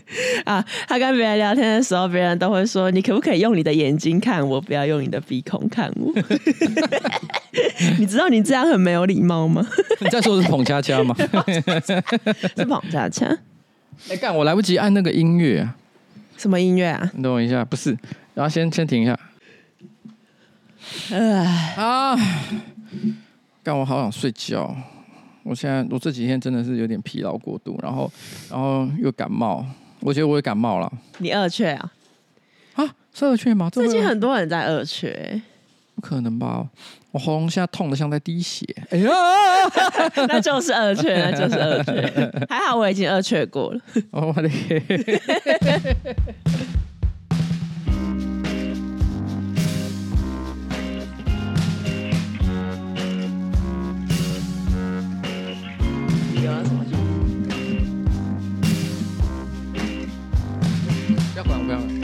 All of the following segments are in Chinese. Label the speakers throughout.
Speaker 1: 啊，他跟别人聊天的时候，别人都会说：“你可不可以用你的眼睛看我，不要用你的鼻孔看我？” 你知道你这样很没有礼貌吗？
Speaker 2: 你在说的是捧恰恰吗？
Speaker 1: 是捧恰恰。
Speaker 2: 哎，干，我来不及按那个音乐啊！
Speaker 1: 什么音乐啊？
Speaker 2: 你等我一下，不是，然后先先停一下。
Speaker 1: 唉
Speaker 2: 啊！干，我好想睡觉。我现在我这几天真的是有点疲劳过度，然后然后又感冒，我觉得我也感冒了。
Speaker 1: 你二缺啊？
Speaker 2: 啊，是二缺吗？
Speaker 1: 最近很多人在二缺。
Speaker 2: 不可能吧？我喉咙现在痛的像在滴血。哎呀，
Speaker 1: 那就是二缺，那就是二缺。还好我已经二缺过了。
Speaker 2: 我的 天！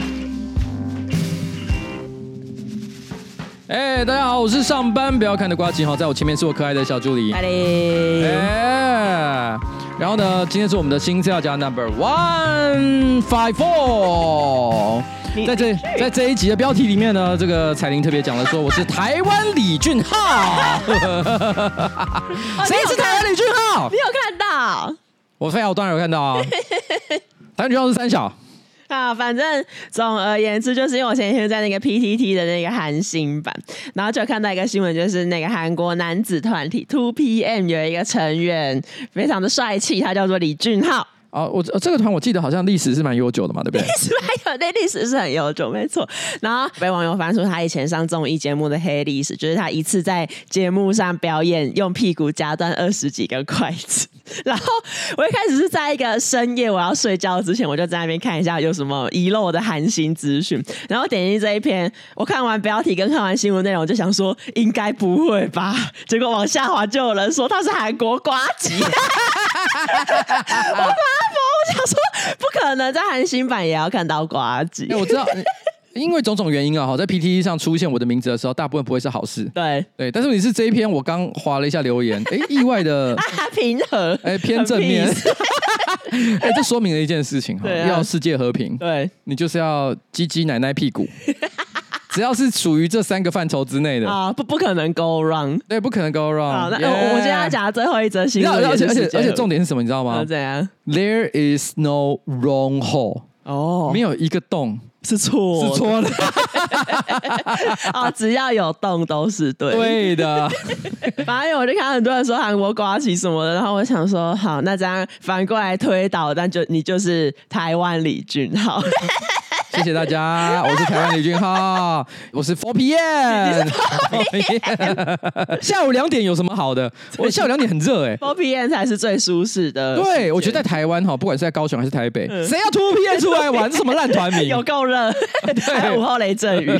Speaker 2: 哎、欸，大家好，我是上班不要看的瓜吉哈，在我前面是我可爱的小助理。
Speaker 1: 嗨嘞！
Speaker 2: 哎，然后呢，今天是我们的新资料夹 Number One Five Four。在这在这一集的标题里面呢，这个彩铃特别讲了说，我是台湾李俊浩。谁是台湾李俊浩？
Speaker 1: 你有看到？
Speaker 2: 我非要，我当然有看到啊。台湾李俊浩是三小。
Speaker 1: 啊，反正总而言之，就是因为我前天在那个 PTT 的那个韩星版，然后就看到一个新闻，就是那个韩国男子团体 Two PM 有一个成员非常的帅气，他叫做李俊浩。
Speaker 2: 哦，我这个团我记得好像历史是蛮悠久的嘛，对不对？
Speaker 1: 历史蛮有，那历史是很悠久，没错。然后被网友翻出他以前上综艺节目的黑历史，就是他一次在节目上表演用屁股夹断二十几根筷子。然后我一开始是在一个深夜我要睡觉之前，我就在那边看一下有什么遗漏的韩星资讯。然后点进这一篇，我看完标题跟看完新闻内容，我就想说应该不会吧？结果往下滑就有人说他是韩国瓜吉。我我想说，不可能在韩星版也要看到瓜吉。
Speaker 2: 哎，我知道，因为种种原因啊，哈，在 PTT 上出现我的名字的时候，大部分不会是好事。
Speaker 1: 对对，
Speaker 2: 但是你是这一篇，我刚划了一下留言，哎，意外的
Speaker 1: 平和，
Speaker 2: 哎，偏正面。哎，这说明了一件事情哈，要世界和平，
Speaker 1: 对，
Speaker 2: 你就是要鸡鸡奶奶屁股。只要是属于这三个范畴之内的
Speaker 1: 啊，不不可能 go wrong，
Speaker 2: 对，不可能 go wrong。
Speaker 1: 好，那 Yeah 我我今天要讲的最后一则新闻，
Speaker 2: 而且而且而且重点是什么？你知道吗？
Speaker 1: 怎样
Speaker 2: ？There is no wrong hole。哦，没有一个洞
Speaker 1: 是错，
Speaker 2: 是错的。
Speaker 1: 啊，只要有洞都是对，
Speaker 2: 对的。
Speaker 1: 反正我就看很多人说韩国瓜起什么的，然后我想说，好，那这样反过来推导，但就你就是台湾李俊浩。
Speaker 2: 谢谢大家，我是台湾李俊浩，我是 Four PM。下午两点有什么好的？我下午两点很热哎
Speaker 1: ，Four PM 才是最舒适的。
Speaker 2: 对，我觉得在台湾哈，不管是在高雄还是台北，谁要 Two PM 出来玩？什么烂团名？
Speaker 1: 有够热，还有午后雷阵雨。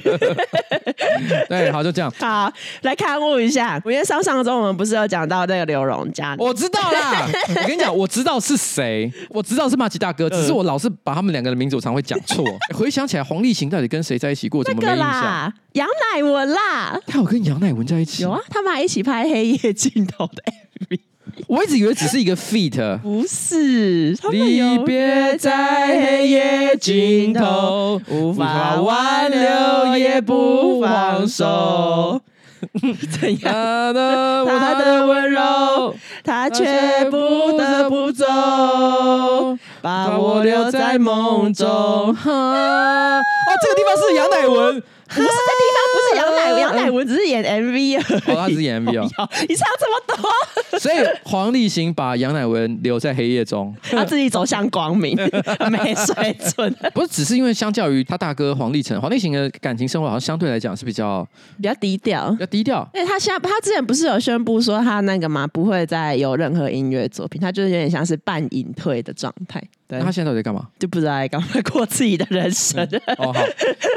Speaker 2: 对，好，就这样。
Speaker 1: 好，来勘误一下。我因为上上周我们不是有讲到那个刘荣家？
Speaker 2: 我知道啦。我跟你讲，我知道是谁，我知道是马吉大哥，只是我老是把他们两个的名字我常会讲错。回想起来，黄立行到底跟谁在一起过？怎么没印象？
Speaker 1: 杨乃文啦，
Speaker 2: 他有跟杨乃文在一起？
Speaker 1: 有啊，他们还一起拍《黑夜尽头》的 MV。
Speaker 2: 我一直以为只是一个 feat，
Speaker 1: 不是。
Speaker 2: 离别在黑夜尽头，无法挽留也不放手。
Speaker 1: 怎样？
Speaker 2: 他的他的温柔，
Speaker 1: 他却不得不走，把我留在梦中。哦，
Speaker 2: 这个地方是杨乃文。
Speaker 1: 不是这地方，不是杨乃文，杨乃文只是演 MV 而已。
Speaker 2: 哦，他只是演 MV 哦。
Speaker 1: 你唱这么多。
Speaker 2: 所以黄立行把杨乃文留在黑夜中，
Speaker 1: 他自己走向光明，没水准。
Speaker 2: 不是，只是因为相较于他大哥黄立成，黄立行的感情生活好像相对来讲是比较
Speaker 1: 比较低调，
Speaker 2: 比较低调。
Speaker 1: 因为他现在他之前不是有宣布说他那个嘛，不会再有任何音乐作品，他就是有点像是半隐退的状态。
Speaker 2: 那他现在到底在干嘛？
Speaker 1: 就不知道在干嘛，过自己的人生。
Speaker 2: 哦，好，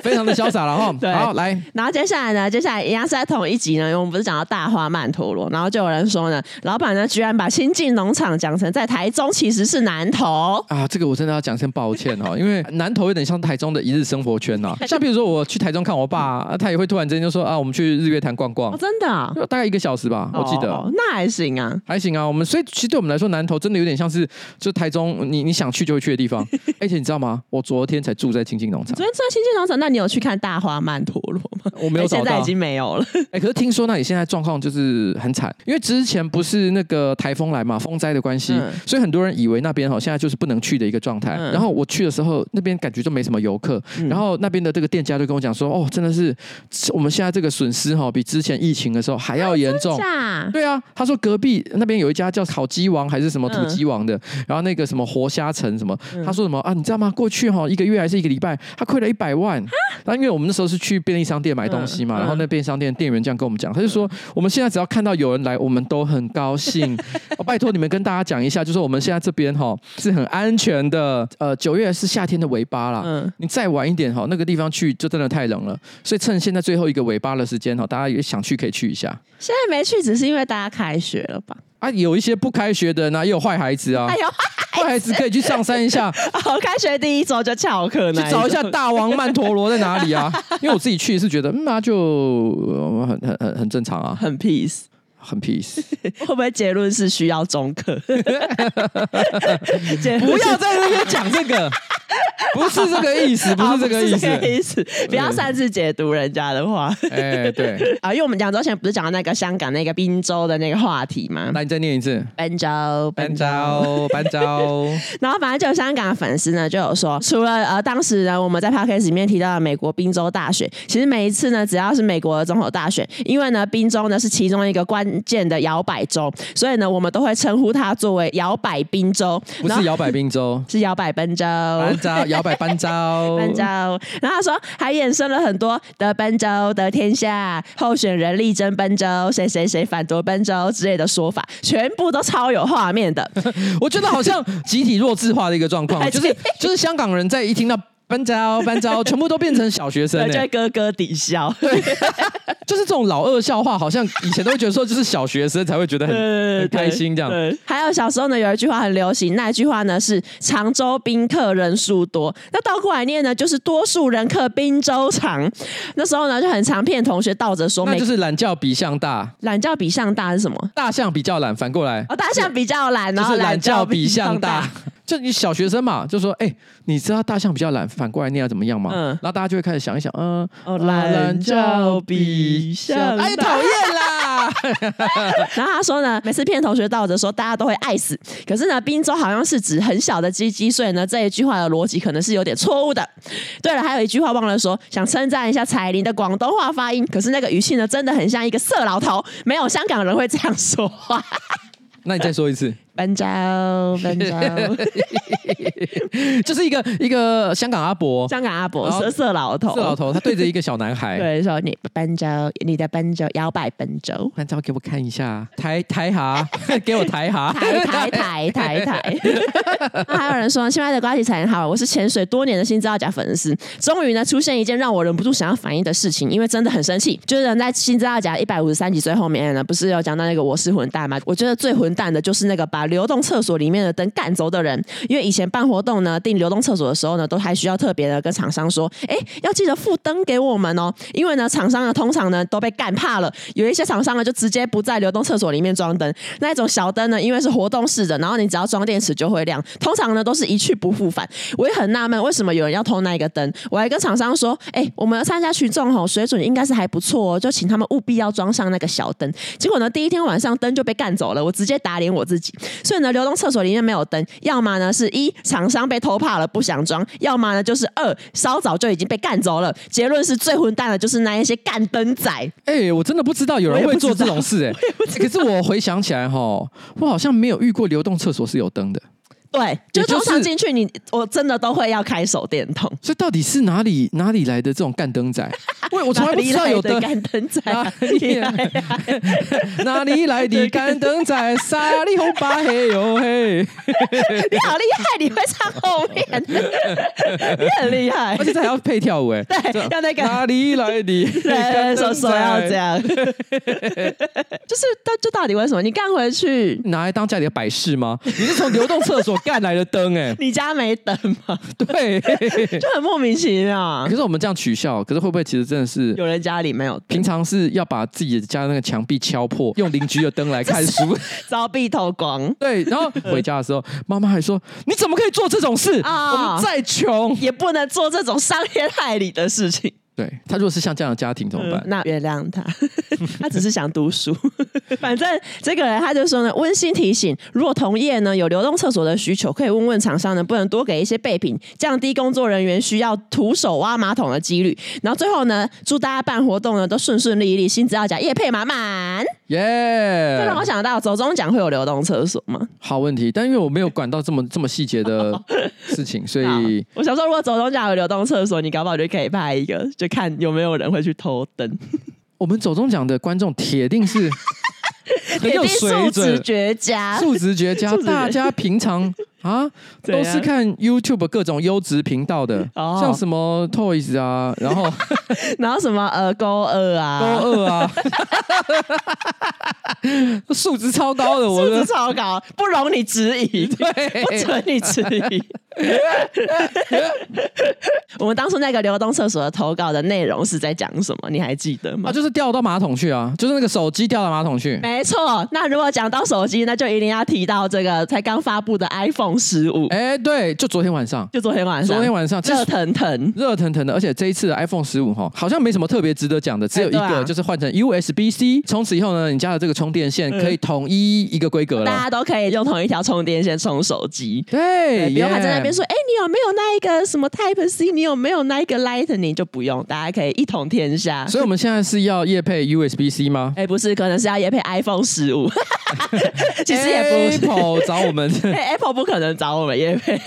Speaker 2: 非常的潇洒了哈。
Speaker 1: 对，
Speaker 2: 好来，
Speaker 1: 然后接下来呢？接下来一样是在同一集呢，因为我们不是讲到大花曼陀罗，然后就有人说呢，老板呢居然把新进农场讲成在台中，其实是南投
Speaker 2: 啊。这个我真的要讲声抱歉哦，因为南投有点像台中的一日生活圈呐。像比如说我去台中看我爸，他也会突然之间就说啊，我们去日月潭逛逛。
Speaker 1: 真的？
Speaker 2: 大概一个小时吧，我记得。
Speaker 1: 那还行啊，
Speaker 2: 还行啊。我们所以其实对我们来说，南投真的有点像是就台中，你你想去。去就会去的地方。而且你知道吗？我昨天才住在清境农场。
Speaker 1: 昨天住在清境农场，那你有去看大花曼陀罗吗？
Speaker 2: 我没有找到，
Speaker 1: 现在已经没有了。
Speaker 2: 哎，可是听说那里现在状况就是很惨，因为之前不是那个台风来嘛，风灾的关系，嗯、所以很多人以为那边哈现在就是不能去的一个状态。嗯、然后我去的时候，那边感觉就没什么游客。嗯、然后那边的这个店家就跟我讲说：“哦，真的是我们现在这个损失哈，比之前疫情的时候还要严重。
Speaker 1: 啊”
Speaker 2: 对啊，他说隔壁那边有一家叫烤鸡王还是什么土鸡王的，嗯、然后那个什么活虾城什么，嗯、他说什么啊？你知道吗？过去哈一个月还是一个礼拜，他亏了一百万。那、啊、因为我们那时候是去便利商店买东西嘛，嗯、然后那便利商店店员这样跟我们讲，他就说我们现在只要看到有人来，我们都很高兴。哦、拜托你们跟大家讲一下，就是我们现在这边哈是很安全的。呃，九月是夏天的尾巴啦，嗯，你再晚一点哈，那个地方去就真的太冷了。所以趁现在最后一个尾巴的时间哈，大家也想去可以去一下。
Speaker 1: 现在没去，只是因为大家开学了吧？
Speaker 2: 啊，有一些不开学的呢，也有坏孩子啊。哎呦，坏孩子可以去上山一下。
Speaker 1: 哦，开学第一周就翘课，
Speaker 2: 去找一下 大王曼陀罗在哪里啊？因为我自己去是觉得，嗯，那就、呃、很很很很正常啊，
Speaker 1: 很 peace。
Speaker 2: 很 peace，
Speaker 1: 会不会结论是需要中课？不
Speaker 2: 要在那边讲这个，不是这个意思，不是这个意思，
Speaker 1: 意思不要擅自解读人家的话。
Speaker 2: 哎，对
Speaker 1: 啊，因为我们两周前不是讲到那个香港那个宾州的那个话题吗？
Speaker 2: 那，你再念一次，
Speaker 1: 宾州，
Speaker 2: 宾州，宾州。
Speaker 1: 然后反正就香港的粉丝呢，就有说，除了呃当时呢我们在 podcast 里面提到的美国宾州大选，其实每一次呢只要是美国的总统大选，因为呢宾州呢是其中一个关。键的摇摆州，所以呢，我们都会称呼它作为摇摆宾州，
Speaker 2: 不是摇摆宾州，
Speaker 1: 是摇摆宾州，
Speaker 2: 宾州 摇摆班招，
Speaker 1: 班招。然后他说还衍生了很多得班州得天下，候选人力争班州，谁谁谁反夺班州之类的说法，全部都超有画面的。
Speaker 2: 我觉得好像集体弱智化的一个状况，就是就是香港人在一听到。班招班招，全部都变成小学生，
Speaker 1: 就在咯咯抵笑。
Speaker 2: 对，就是这种老二笑话，好像以前都会觉得说，就是小学生才会觉得很，很开心这样。
Speaker 1: 还有小时候呢，有一句话很流行，那一句话呢是“常州宾客人数多”，那倒过来念呢就是“多数人客宾州长”。那时候呢就很常骗同学倒着说，
Speaker 2: 那就是懒叫比象大。
Speaker 1: 懒叫比象大是什么？
Speaker 2: 大象比较懒，反过来。
Speaker 1: 哦，大象比较懒，然后
Speaker 2: 懒叫比象大。就你小学生嘛，就说哎、欸，你知道大象比较懒，反过来念要怎么样吗？嗯，然后大家就会开始想一想，嗯，
Speaker 1: 哦，懒叫比象大，
Speaker 2: 哎，讨厌啦！
Speaker 1: 然后他说呢，每次骗同学倒着说，大家都会爱死。可是呢，宾州好像是指很小的鸡鸡，所以呢，这一句话的逻辑可能是有点错误的。对了，还有一句话忘了说，想称赞一下彩玲的广东话发音，可是那个语气呢，真的很像一个色老头，没有香港人会这样说话。
Speaker 2: 那你再说一次。
Speaker 1: 奔走，奔走，
Speaker 2: 就是一个一个香港阿伯，
Speaker 1: 香港阿伯，色色老头，
Speaker 2: 色老头，他对着一个小男孩，
Speaker 1: 对，说你奔走，你的奔走，摇摆奔走，
Speaker 2: 那照给我看一下，抬抬哈，给我抬哈，
Speaker 1: 抬抬抬抬抬。那还有人说，亲爱的呱吉才好，我是潜水多年的新资料夹粉丝，终于呢出现一件让我忍不住想要反应的事情，因为真的很生气，就是在新资料夹一百五十三集最后面呢，不是有讲到那个我是混蛋吗？我觉得最混蛋的就是那个把。流动厕所里面的灯干走的人，因为以前办活动呢，订流动厕所的时候呢，都还需要特别的跟厂商说，哎，要记得付灯给我们哦。因为呢，厂商呢通常呢都被干怕了，有一些厂商呢就直接不在流动厕所里面装灯。那一种小灯呢，因为是活动式的，然后你只要装电池就会亮，通常呢都是一去不复返。我也很纳闷，为什么有人要偷那一个灯？我还跟厂商说，哎，我们参加群众吼水准应该是还不错哦，就请他们务必要装上那个小灯。结果呢，第一天晚上灯就被干走了，我直接打脸我自己。所以呢，流动厕所里面没有灯，要么呢是一厂商被偷怕了不想装，要么呢就是二稍早就已经被干走了。结论是最混蛋的就是那一些干灯仔。
Speaker 2: 哎、欸，我真的不知道有人会做这种事哎、欸，可是我回想起来哈，我好像没有遇过流动厕所是有灯的。
Speaker 1: 对，就通常进去你，我真的都会要开手电筒。
Speaker 2: 所以到底是哪里哪里来的这种干灯仔？喂，我从来不知道有灯
Speaker 1: 干灯仔。
Speaker 2: 哪里来？哪里来的干灯仔？沙里红 巴嘿哟嘿！
Speaker 1: 你好厉害，你会唱后面，你很厉害，
Speaker 2: 而且还要配跳舞哎。
Speaker 1: 对，要那个
Speaker 2: 哪里来的？对，
Speaker 1: 说说要这样。就是，到就到底为什么？你干回去
Speaker 2: 拿来当家里的摆饰吗？你是从流动厕所？干来的灯哎、欸，
Speaker 1: 你家没灯吗？
Speaker 2: 对，
Speaker 1: 就很莫名其妙。
Speaker 2: 可是我们这样取笑，可是会不会其实真的是
Speaker 1: 有人家里没有？
Speaker 2: 平常是要把自己的家那个墙壁敲破，用邻居的灯来看书，
Speaker 1: 凿壁偷光。
Speaker 2: 对，然后回家的时候，妈妈还说：“你怎么可以做这种事？哦、我们再穷
Speaker 1: 也不能做这种伤天害理的事情。”
Speaker 2: 对，他如果是像这样的家庭怎么办？
Speaker 1: 嗯、那原谅他，他只是想读书。反正这个人他就说呢，温馨提醒：如果同业呢有流动厕所的需求，可以问问厂商能不能多给一些备品，降低工作人员需要徒手挖马桶的几率。然后最后呢，祝大家办活动呢都顺顺利利，薪资要加业配满满。
Speaker 2: 耶！
Speaker 1: 这让我想到走中奖会有流动厕所吗？
Speaker 2: 好问题，但因为我没有管到这么这么细节的 事情，所以
Speaker 1: 我想说，如果走中奖有流动厕所，你搞不好就可以拍一个。就看有没有人会去偷灯。
Speaker 2: 我们走中奖的观众铁定是 很有水准，
Speaker 1: 素质绝佳，
Speaker 2: 素质绝佳。大家平常啊都是看 YouTube 各种优质频道的，像什么 Toys 啊，然后
Speaker 1: 然后什么呃勾二啊，
Speaker 2: 勾二啊，素质超高的，我
Speaker 1: 素质超高，不容你质疑，对，不准你质疑。我们当初那个流动厕所的投稿的内容是在讲什么？你还记得吗？
Speaker 2: 啊，就是掉到马桶去啊，就是那个手机掉到马桶去。
Speaker 1: 没错，那如果讲到手机，那就一定要提到这个才刚发布的 iPhone 十五。
Speaker 2: 哎，对，就昨天晚上，
Speaker 1: 就昨天晚上，
Speaker 2: 昨天晚上
Speaker 1: 热腾腾，
Speaker 2: 热腾腾的。而且这一次的 iPhone 十五哈，好像没什么特别值得讲的，只有一个，啊、就是换成 USB-C。从此以后呢，你家的这个充电线可以统一一个规格了，
Speaker 1: 大家都可以用同一条充电线充手机。
Speaker 2: 对，
Speaker 1: 不用还在那边说，哎，你有没有那一个什么 Type C？你有没有那一个 Lightning？就不用，大家可以一统天下。
Speaker 2: 所以我们现在是要夜配 USB-C 吗？
Speaker 1: 哎，不是，可能是要夜配 iPhone 十五。其实也不是
Speaker 2: Apple 找我们，
Speaker 1: Apple 不可能找我们叶配。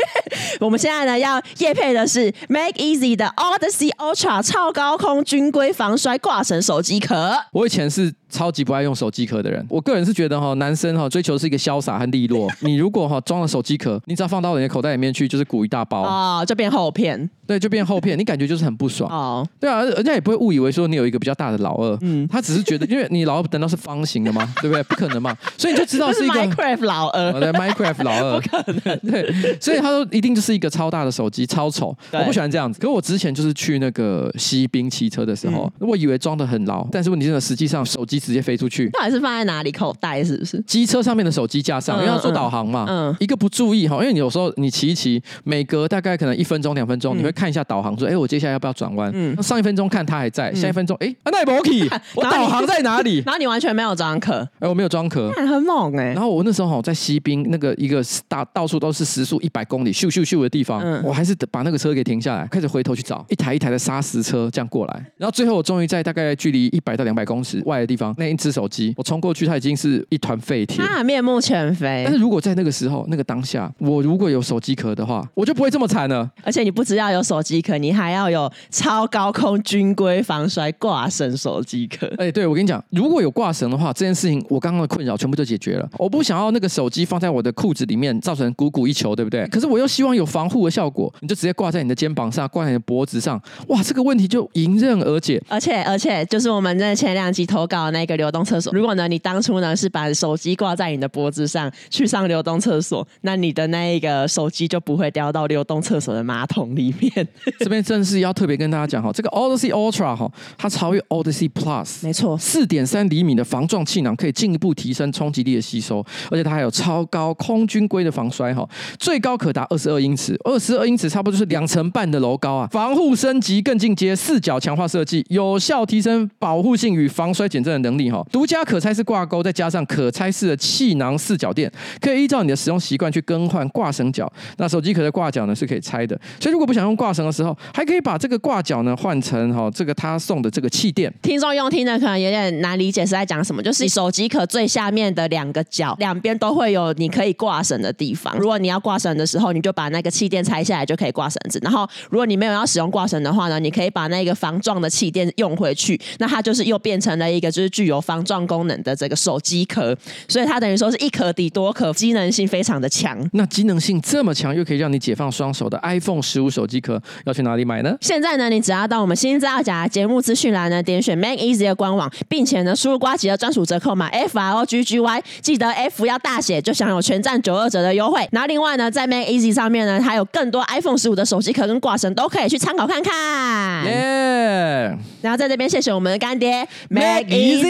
Speaker 1: 我们现在呢要叶配的是 Make Easy 的 Odyssey Ultra 超高空军规防摔挂绳手机壳。
Speaker 2: 我以前是。超级不爱用手机壳的人，我个人是觉得哈，男生哈追求是一个潇洒和利落。你如果哈装了手机壳，你只要放到你的口袋里面去，就是鼓一大包
Speaker 1: 啊、哦，就变厚片。
Speaker 2: 对，就变厚片，你感觉就是很不爽。哦，对啊，人家也不会误以为说你有一个比较大的老二，嗯，他只是觉得，因为你老二难道是方形的吗？对不对？不可能嘛，所以你就知道是一
Speaker 1: 个老二，
Speaker 2: 对，Minecraft 老二，
Speaker 1: 不可能。
Speaker 2: 对，所以他说一定就是一个超大的手机，超丑，我不喜欢这样子。可是我之前就是去那个西滨骑车的时候，嗯、我以为装的很牢，但是问题是实际上手机直接飞出去。
Speaker 1: 到底是放在哪里？口袋是不是？
Speaker 2: 机车上面的手机架上，因为要做导航嘛。嗯，一个不注意哈，因为你有时候你骑一骑，每隔大概可能一分钟、两分钟，你会看一下导航，说：“哎，我接下来要不要转弯？”嗯，上一分钟看它还在，下一分钟，哎，那也不 OK，我导航在哪里？
Speaker 1: 然后你完全没有装壳，
Speaker 2: 哎，我没有装壳，
Speaker 1: 很猛哎。
Speaker 2: 然后我那时候哈在西滨那个一个大到处都是时速一百公里咻咻咻的地方，我还是把那个车给停下来，开始回头去找一台一台的砂石车这样过来，然后最后我终于在大概距离一百到两百公尺外的地方，那一只手机我冲过去，它已经。是一团废铁，
Speaker 1: 他面目全非。
Speaker 2: 但是如果在那个时候、那个当下，我如果有手机壳的话，我就不会这么惨了。
Speaker 1: 而且你不只要有手机壳，你还要有超高空军规防摔挂绳手机壳。
Speaker 2: 哎，对，我跟你讲，如果有挂绳的话，这件事情我刚刚的困扰全部就解决了。我不想要那个手机放在我的裤子里面，造成鼓鼓一球，对不对？可是我又希望有防护的效果，你就直接挂在你的肩膀上，挂在你的脖子上。哇，这个问题就迎刃而解。
Speaker 1: 而且，而且，就是我们在前两集投稿的那个流动厕所，如果呢，你当初呢。是把手机挂在你的脖子上去上流动厕所，那你的那一个手机就不会掉到流动厕所的马桶里面。
Speaker 2: 这边正是要特别跟大家讲哈，这个 Odyssey Ultra 哈，它超越 Odyssey Plus，
Speaker 1: 没错，
Speaker 2: 四点三厘米的防撞气囊可以进一步提升冲击力的吸收，而且它还有超高空军规的防摔哈，最高可达二十二英尺，二十二英尺差不多就是两层半的楼高啊，防护升级更进阶，四角强化设计，有效提升保护性与防摔减震的能力哈，独家可拆式挂钩，再加。上可拆式的气囊四角垫，可以依照你的使用习惯去更换挂绳脚。那手机壳的挂角呢是可以拆的，所以如果不想用挂绳的时候，还可以把这个挂角呢换成哈这个他送的这个气垫。
Speaker 1: 听众用听的可能有点难理解是在讲什么，就是手机壳最下面的两个角两边都会有你可以挂绳的地方。如果你要挂绳的时候，你就把那个气垫拆下来就可以挂绳子。然后如果你没有要使用挂绳的话呢，你可以把那个防撞的气垫用回去，那它就是又变成了一个就是具有防撞功能的这个手机壳，所以它等于说是一壳抵多壳，机能性非常的强。
Speaker 2: 那机能性这么强，又可以让你解放双手的 iPhone 十五手机壳，要去哪里买呢？
Speaker 1: 现在呢，你只要到我们新资料夹节目资讯栏呢，点选 Mac Easy 的官网，并且呢输入瓜吉的专属折扣码 F R O G G Y，记得 F 要大写，就享有全站九二折的优惠。然后另外呢，在 Mac Easy 上面呢，还有更多 iPhone 十五的手机壳跟挂绳都可以去参考看看。
Speaker 2: 耶！
Speaker 1: 然后在这边谢谢我们的干爹 Make Easy。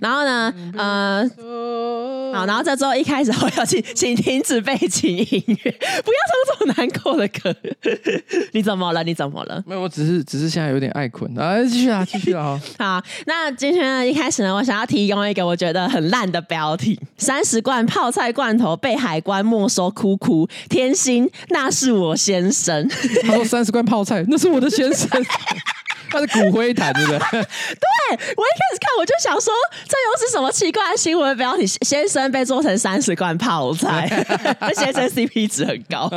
Speaker 1: 然后呢，呃。好，然后这周一开始我要请请停止背景音乐，不要唱这么难过的歌。你怎么了？你怎么了？
Speaker 2: 没有，我只是只是现在有点爱困。啊，继续啊，继续啊。
Speaker 1: 好，那今天呢，一开始呢，我想要提供一个我觉得很烂的标题：三十罐泡菜罐头被海关没收，哭哭。天心，那是我先生。
Speaker 2: 他说三十罐泡菜，那是我的先生。他是骨灰坛，对不对？对，
Speaker 1: 我一开始看我就想说，这又是什么奇怪的新闻标题？先生被做成三十罐泡菜，先生 CP 值很高，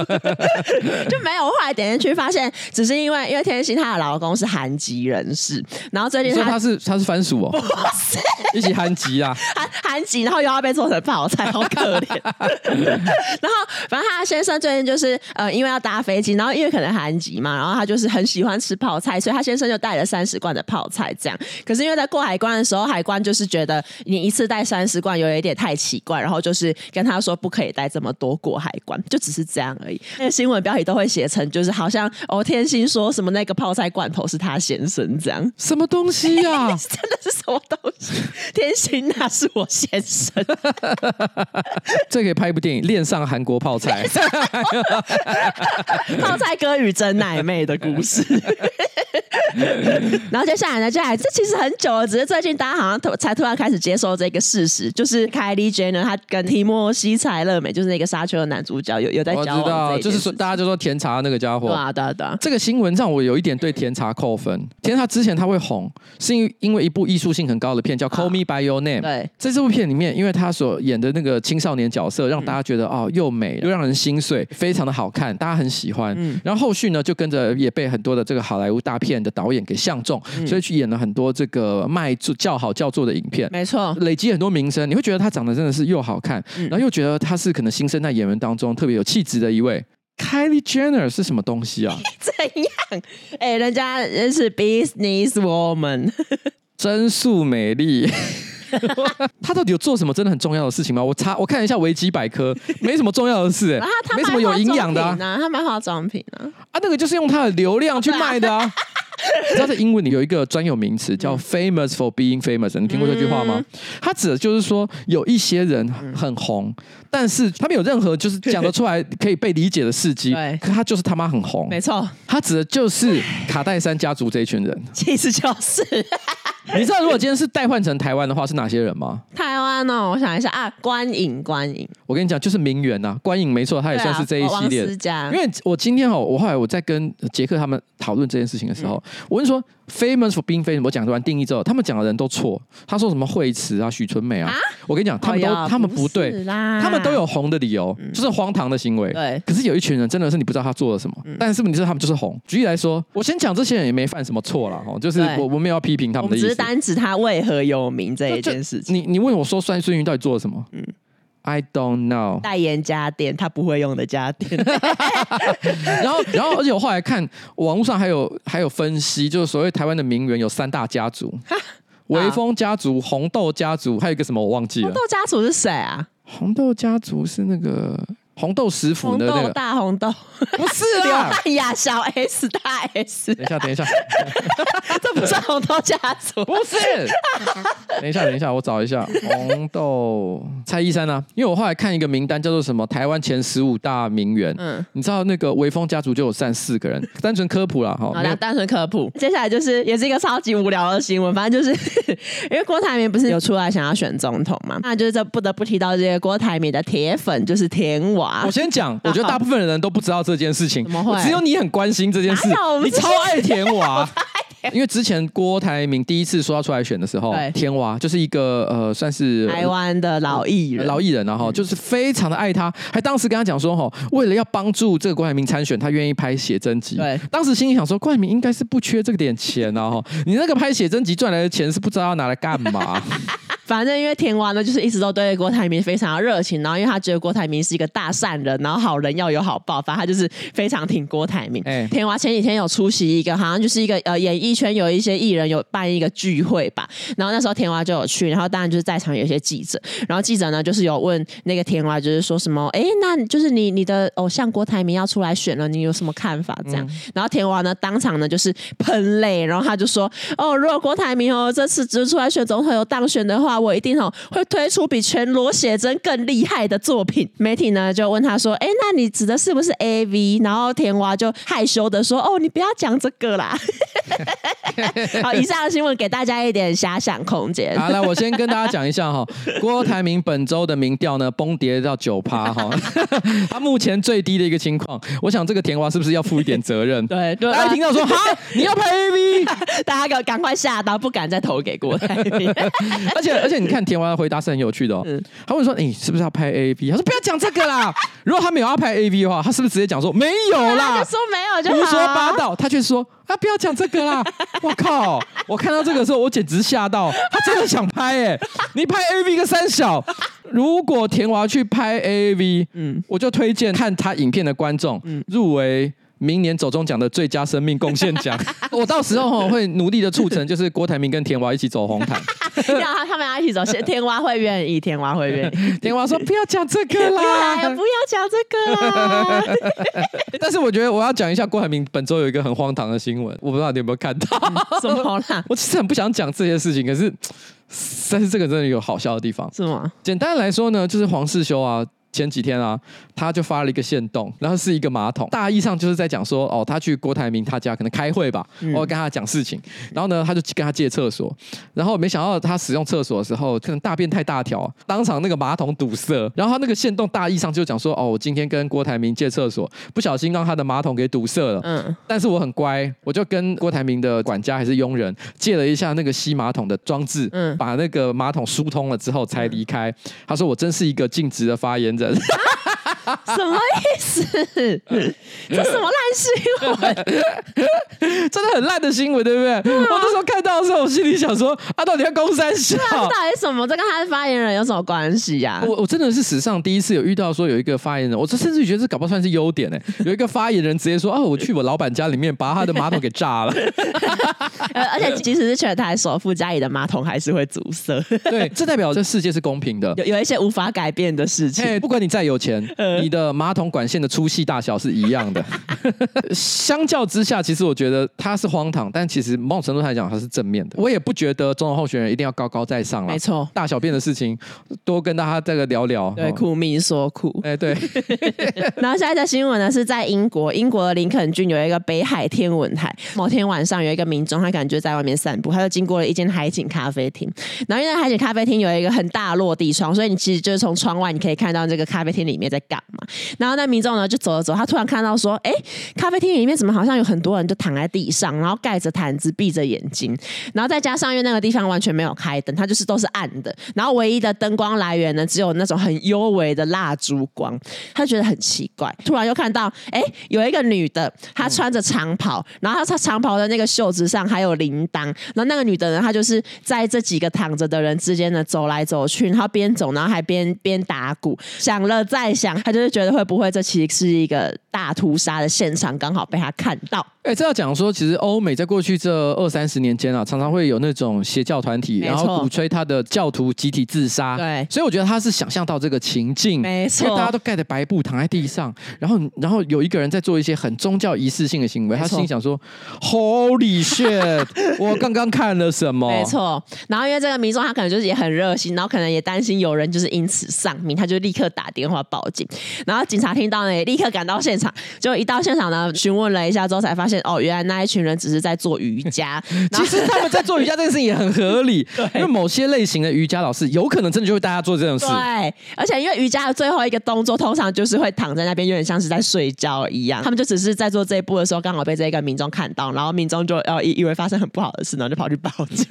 Speaker 1: 就没有。后来点进去发现，只是因为因为天心她的老公是韩籍人士，然后最近他
Speaker 2: 他是他是番薯哦，一起韩籍啊，
Speaker 1: 韩韩籍，然后又要被做成泡菜，好可怜。然后反正他的先生最近就是呃，因为要搭飞机，然后因为可能韩籍嘛，然后他就是很喜欢吃泡菜，所以他先生就。带了三十罐的泡菜，这样。可是因为在过海关的时候，海关就是觉得你一次带三十罐有一点太奇怪，然后就是跟他说不可以带这么多过海关，就只是这样而已。那个新闻标题都会写成就是好像哦，天心说什么那个泡菜罐头是他先生这样，
Speaker 2: 什么东西呀、啊？
Speaker 1: 真的是什么东西？天心那是我先生，
Speaker 2: 这可以拍一部电影《恋上韩国泡菜》，
Speaker 1: 泡菜哥与真奶妹的故事。然后接下来呢，接下来这其实很久了，只是最近大家好像突才突然开始接受这个事实，就是 Kylie Jenner 她跟提莫西·柴勒美，就是那个沙丘的男主角，有有在交往。我知道，
Speaker 2: 就是说大家就说甜茶那个家伙。
Speaker 1: 对啊，对啊，对啊。
Speaker 2: 这个新闻让我有一点对甜茶扣分。甜茶之前他会红，是因因为一部艺术性很高的片叫《Call Me by Your Name》。
Speaker 1: 对，
Speaker 2: 在这部片里面，因为他所演的那个青少年角色，让大家觉得、嗯、哦又美又让人心碎，非常的好看，大家很喜欢。嗯。然后后续呢，就跟着也被很多的这个好莱坞大片的导演给相中。所以去演了很多这个卖座叫好叫座的影片，
Speaker 1: 没错，
Speaker 2: 累积很多名声。你会觉得他长得真的是又好看，然后又觉得他是可能新生代演员当中特别有气质的一位。Kylie Jenner 是什么东西啊？
Speaker 1: 怎样？哎、欸，人家人是 business woman，
Speaker 2: 真素美丽。他到底有做什么真的很重要的事情吗？我查我看一下维基百科，没什么重要的事、欸，哎，没什么有营养的啊。
Speaker 1: 他卖化妆品啊，
Speaker 2: 啊，那个就是用他的流量去卖的啊。你知道在英文里有一个专有名词叫 famous for being famous，你听过这句话吗？它指的就是说有一些人很红，但是他没有任何就是讲得出来可以被理解的事迹，可他就是他妈很红。
Speaker 1: 没错，
Speaker 2: 他指的就是卡戴珊家族这一群人，
Speaker 1: 其实就是。
Speaker 2: 你知道如果今天是代换成台湾的话是哪些人吗？
Speaker 1: 台湾哦，我想一下啊，关颖，关颖。我跟你讲，
Speaker 2: 就是名媛呐，关颖没错，他也算是这一系列。因为我今天哦，我后来我在跟杰克他们讨论这件事情的时候。我跟你说，famous for being famous，我讲完定义之后，他们讲的人都错。他说什么惠慈啊、许纯美啊，啊我跟你讲，他们都、哦、他们不对，不他们都有红的理由，嗯、就是荒唐的行为。对，可是有一群人真的是你不知道他做了什么，嗯、但是你知道他们就是红。举例来说，我先讲这些人也没犯什么错了哈，就是我我没有要批评他们的意思，
Speaker 1: 只是单指他为何有名这一件事情。
Speaker 2: 你你问我说孙孙云到底做了什么？嗯。I don't know。
Speaker 1: 代言家电，他不会用的家电。
Speaker 2: 然后，然后，而且我后来看网络上还有还有分析，就是所谓台湾的名媛有三大家族：微风家族、红豆家族，还有一个什么我忘记了。
Speaker 1: 红豆家族是谁啊？
Speaker 2: 红豆家族是那个。红豆食府的那个。
Speaker 1: 大红豆。
Speaker 2: 不是啊，
Speaker 1: 刘汉雅小 S 大 S。
Speaker 2: 等一下，等一下，
Speaker 1: 这不是红豆家族，
Speaker 2: 不是。等一下，等一下，我找一下。红豆蔡依珊啊，因为我后来看一个名单叫做什么台湾前十五大名媛，嗯，你知道那个微风家族就有三四个人，单纯科普了哈。
Speaker 1: 好的，单纯科普。接下来就是也是一个超级无聊的新闻，反正就是 因为郭台铭不是有出来想要选总统嘛，那就是这不得不提到这些郭台铭的铁粉，就是田娃。
Speaker 2: 我先讲，我觉得大部分的人都不知道这件事情，
Speaker 1: 怎么会？
Speaker 2: 只有你很关心这件事，你超爱甜娃。因为之前郭台铭第一次说要出来选的时候，
Speaker 1: 对
Speaker 2: 天娃就是一个呃，算是
Speaker 1: 台湾的老艺人，
Speaker 2: 老艺人然后就是非常的爱他，还当时跟他讲说哈，为了要帮助这个郭台铭参选，他愿意拍写真集。
Speaker 1: 对，
Speaker 2: 当时心里想说，郭台铭应该是不缺这个点钱啊哈，你那个拍写真集赚来的钱是不知道要拿来干嘛。
Speaker 1: 反正因为天娃呢，就是一直都对郭台铭非常的热情，然后因为他觉得郭台铭是一个大善人，然后好人要有好报，反正他就是非常挺郭台铭。欸、甜娃前几天有出席一个，好像就是一个呃演艺圈有一些艺人有办一个聚会吧，然后那时候田娃就有去，然后当然就是在场有一些记者，然后记者呢就是有问那个田娃，就是说什么，哎、欸，那就是你你的偶像郭台铭要出来选了，你有什么看法？这样，嗯、然后田娃呢当场呢就是喷泪，然后他就说，哦，如果郭台铭哦这次只出来选总统有当选的话。我一定哦会推出比全裸写真更厉害的作品。媒体呢就问他说：“哎，那你指的是不是 AV？” 然后田娃就害羞的说：“哦，你不要讲这个啦。” 好，以上的新闻给大家一点遐想空间。
Speaker 2: 好，来我先跟大家讲一下哈，郭台铭本周的民调呢崩跌到九趴哈，他目前最低的一个情况。我想这个田娃是不是要负一点责任？
Speaker 1: 对，
Speaker 2: 大家听到说 哈，你要拍 AV，
Speaker 1: 大家赶赶快吓到，不敢再投给郭台铭，
Speaker 2: 而且。而且你看，田娃的回答是很有趣的哦。嗯、他问说：“你是不是要拍 A V？” 他说：“不要讲这个啦。如果他没有要拍 A V 的话，他是不是直接讲说没有啦？
Speaker 1: 他说没有就好，胡
Speaker 2: 说八道。他却说：“啊，不要讲这个啦！” 我靠！我看到这个时候，我简直吓到。他真的想拍哎、欸！你拍 A V 个三小。如果田娃去拍 A V，嗯，我就推荐看他影片的观众，嗯，入围。明年走中奖的最佳生命贡献奖，我到时候会努力的促成，就是郭台铭跟田娃一起走红毯，
Speaker 1: 要他他们俩一起走，田娃会愿意，田娃会愿意。
Speaker 2: 田娃说不要讲这个啦，
Speaker 1: 不要讲这个啦。
Speaker 2: 但是我觉得我要讲一下郭台铭本周有一个很荒唐的新闻，我不知道你有没有看到？
Speaker 1: 什么啦？
Speaker 2: 我其实很不想讲这些事情，可是但是这个真的有好笑的地方，
Speaker 1: 是吗？简
Speaker 2: 单来说呢，就是黄世修啊。前几天啊，他就发了一个线动，然后是一个马桶，大意上就是在讲说，哦，他去郭台铭他家可能开会吧，我、嗯、跟他讲事情，然后呢，他就跟他借厕所，然后没想到他使用厕所的时候，可能大便太大条，当场那个马桶堵塞，然后他那个线动大意上就讲说，哦，我今天跟郭台铭借厕所，不小心让他的马桶给堵塞了，嗯，但是我很乖，我就跟郭台铭的管家还是佣人借了一下那个吸马桶的装置，嗯，把那个马桶疏通了之后才离开。嗯、他说我真是一个尽职的发言人。does.
Speaker 1: 什么意思？这什么烂新闻？
Speaker 2: 真的很烂的新闻，对不对？我那时候看到的时候，我心里想说：啊，到底要公三小？
Speaker 1: 到底什么？这跟他的发言人有什么关系呀、啊？
Speaker 2: 我我真的是史上第一次有遇到说有一个发言人，我这甚至觉得这搞不好算是优点呢。有一个发言人直接说：啊，我去我老板家里面把他的马桶给炸了。
Speaker 1: 而且即使是全台首富家里的马桶还是会阻塞。
Speaker 2: 对，这代表这世界是公平的。
Speaker 1: 有有一些无法改变的事情。
Speaker 2: Hey, 不管你再有钱，你的马桶管线的粗细大小是一样的。相较之下，其实我觉得它是荒唐，但其实某种程度来讲，它是正面的。我也不觉得总统候选人一定要高高在上了。
Speaker 1: 没错，
Speaker 2: 大小便的事情多跟大家这个聊聊。
Speaker 1: 对，苦民说苦。
Speaker 2: 哎，对。
Speaker 1: 然后下一条新闻呢，是在英国，英国的林肯郡有一个北海天文台。某天晚上，有一个民众，他感觉在外面散步，他就经过了一间海景咖啡厅。然后因为海景咖啡厅有一个很大的落地窗，所以你其实就是从窗外你可以看到这个咖啡厅里面在干嘛。然后那民众呢就走了走，他突然看到说，哎，咖啡厅里面怎么好像有很多人就躺在地上，然后盖着毯子，闭着眼睛。然后再加上因为那个地方完全没有开灯，它就是都是暗的。然后唯一的灯光来源呢，只有那种很幽微的蜡烛光。他觉得很奇怪，突然又看到，哎，有一个女的，她穿着长袍，然后她长袍的那个袖子上还有铃铛。然后那个女的呢，她就是在这几个躺着的人之间呢走来走去，然后边走然后还边边打鼓，想了再想，就是觉得会不会这其实是一个大屠杀的现场，刚好被他看到。
Speaker 2: 哎，这要讲说，其实欧美在过去这二三十年间啊，常常会有那种邪教团体，然后鼓吹他的教徒集体自杀。
Speaker 1: 对，
Speaker 2: 所以我觉得他是想象到这个情境，
Speaker 1: 没错，
Speaker 2: 因为大家都盖着白布躺在地上，然后然后有一个人在做一些很宗教仪式性的行为，他心想说：“Holy shit！我刚刚看了什么？”
Speaker 1: 没错。然后因为这个民众他可能就是也很热心，然后可能也担心有人就是因此丧命，他就立刻打电话报警。然后警察听到呢，也立刻赶到现场，就一到现现场呢询问了一下之后，才发现哦，原来那一群人只是在做瑜伽。
Speaker 2: 其实他们在做瑜伽这件事情也很合理，因为某些类型的瑜伽老师有可能真的就会带大家做这种事。
Speaker 1: 对，而且因为瑜伽的最后一个动作通常就是会躺在那边，有点像是在睡觉一样。他们就只是在做这一步的时候，刚好被这个民众看到，然后民众就要以以为发生很不好的事，然后就跑去报警。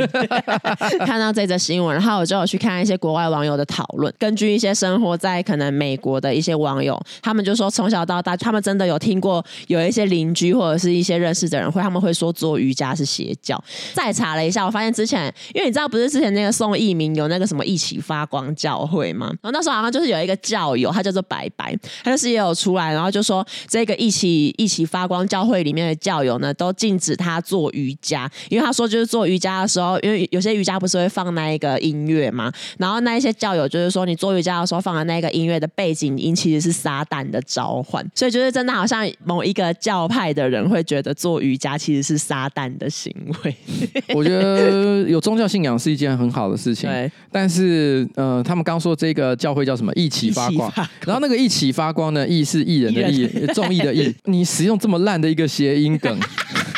Speaker 1: 看到这则新闻，然后我就有去看一些国外网友的讨论。根据一些生活在可能美国的一些网友，他们就说从小到大，他们真的有听过有一些邻居或者是一些认识的人会，他们会说做瑜伽是邪教。再查了一下，我发现之前，因为你知道不是之前那个宋一鸣有那个什么一起发光教会吗？然后那时候好像就是有一个教友，他叫做白白，他就是也有出来，然后就说这个一起一起发光教会里面的教友呢，都禁止他做瑜伽，因为他说就是做瑜伽的时候，因为有些瑜伽不是会放那一个音乐嘛，然后那一些教友就是说，你做瑜伽的时候放的那个音乐的背景音其实是撒旦的召唤，所以就是真的好像某一个教派的人会觉得做瑜伽其实是撒旦的行为。
Speaker 2: 我觉得有宗教信仰是一件很好的事情，对。但是呃，他们刚说这个教会叫什么？一起发光，然后那个一起发光呢？意是艺人的意，综艺的意。你使用这么烂的一个谐音梗。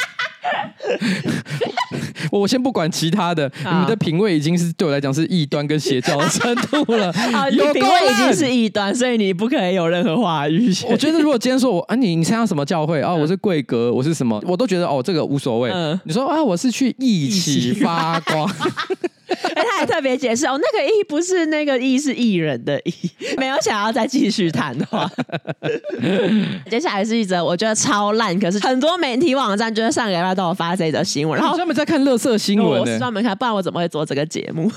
Speaker 2: 我先不管其他的，你们的品味已经是对我来讲是异端跟邪教的程度了。
Speaker 1: 你品味已经是异端，所以你不可以有任何话语。
Speaker 2: 我觉得如果今天说我啊，你你参加什么教会啊？我是贵格，我是什么？我都觉得哦，这个无所谓。嗯、你说啊，我是去一起发光。
Speaker 1: 哎，他还特别解释哦，那个“艺”不是那个“艺”，是艺人的“艺”。没有想要再继续谈的话，接下来是一则我觉得超烂，可是很多媒体网站就是上个礼拜都有发这则新闻，然后
Speaker 2: 专门在看乐色新闻、欸。
Speaker 1: 我是专门看，不然我怎么会做这个节目？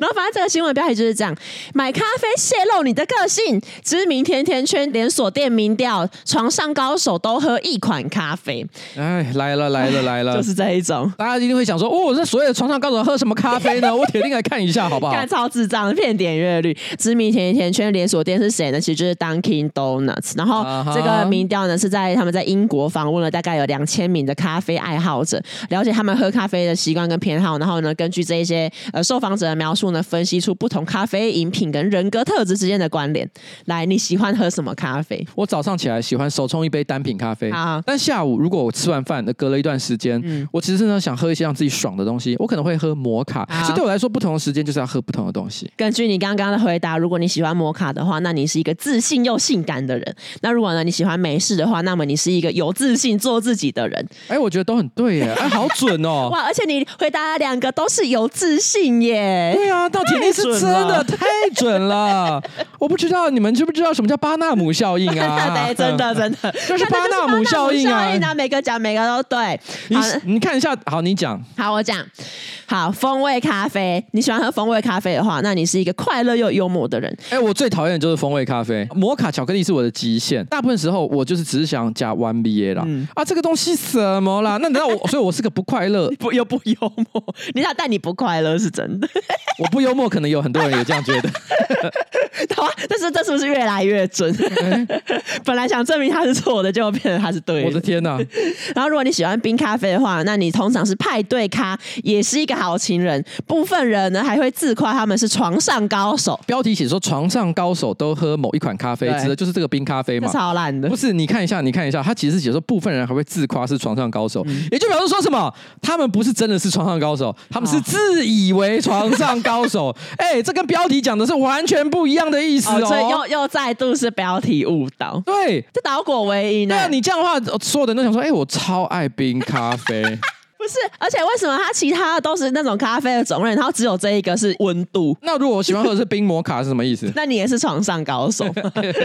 Speaker 1: 然后反正这个新闻标题就是这样：买咖啡泄露你的个性，知名甜甜圈连锁店民调，床上高手都喝一款咖啡。
Speaker 2: 哎，来了来了来了，
Speaker 1: 就是这一种，
Speaker 2: 大家一定会想说，哦，这所有的床上高手喝什么咖啡呢？我铁定来看一下，好不好？
Speaker 1: 看超智障的骗点阅率，知名甜甜圈连锁店是谁呢？其实就是 Dunkin' Donuts。然后这个民调呢是在他们在英国访问了大概有两千名的咖啡爱好者，了解他们喝咖啡的习惯跟偏好。然后呢，根据这一些呃受访者的描述呢，分析出不同咖啡饮品跟人格特质之间的关联。来，你喜欢喝什么咖啡？
Speaker 2: 我早上起来喜欢手冲一杯单品咖啡。啊，但下午如果我吃完饭，隔了一段时间，嗯，我其实是呢想喝一些让自己爽的东西，我可能会喝摩卡。这对我来说，不同的时间就是要喝不同的东西。
Speaker 1: 根据你刚刚的回答，如果你喜欢摩卡的话，那你是一个自信又性感的人；那如果呢你喜欢美式的话，那么你是一个有自信做自己的人。
Speaker 2: 哎，我觉得都很对耶，哎，好准哦！
Speaker 1: 哇，而且你回答两个都是有自信耶。
Speaker 2: 对啊，到铁定是真的 太准了。我不知道你们知不知道什么叫巴纳姆效应啊？
Speaker 1: 对，真的真的，
Speaker 2: 就是巴纳姆效应啊！
Speaker 1: 应啊，每个讲每个都对。
Speaker 2: 你你看一下，好，你讲。
Speaker 1: 好，我讲。好，风味咖啡，你喜欢喝风味咖啡的话，那你是一个快乐又幽默的人。
Speaker 2: 哎、欸，我最讨厌的就是风味咖啡，摩卡巧克力是我的极限。大部分时候我就是只是想加 one BA 啦。嗯、啊，这个东西什么啦？那难道我？所以我是个不快乐，
Speaker 1: 不又不幽默。你想但你不快乐是真的。
Speaker 2: 我不幽默，可能有很多人也这样觉得。
Speaker 1: 好但是这是不是越来越准？欸、本来想证明他是错的，结果变成他是对的。
Speaker 2: 我的天哪！
Speaker 1: 然后如果你喜欢冰咖啡的话，那你通常是派对咖，也是一个好情人。部分人呢还会自夸他们是床上高手。
Speaker 2: 标题写说床上高手都喝某一款咖啡，指的就是这个冰咖啡嘛？
Speaker 1: 超烂的。
Speaker 2: 不是，你看一下，你看一下，他其实写说部分人还会自夸是床上高手，嗯、也就表示说什么？他们不是真的是床上高手，他们是自以为床上高手。哎、哦欸，这跟标题讲的是完全不一样的意思哦。哦所以
Speaker 1: 又又再度是标题误导。
Speaker 2: 对，
Speaker 1: 这倒果为因。
Speaker 2: 对啊，你这样的话，所有人都想说，哎、欸，我超爱冰咖啡。
Speaker 1: 不是，而且为什么它其他的都是那种咖啡的种类，然后只有这一个是温度？
Speaker 2: 那如果我喜欢喝的是冰摩卡是什么意思？
Speaker 1: 那你也是床上高手？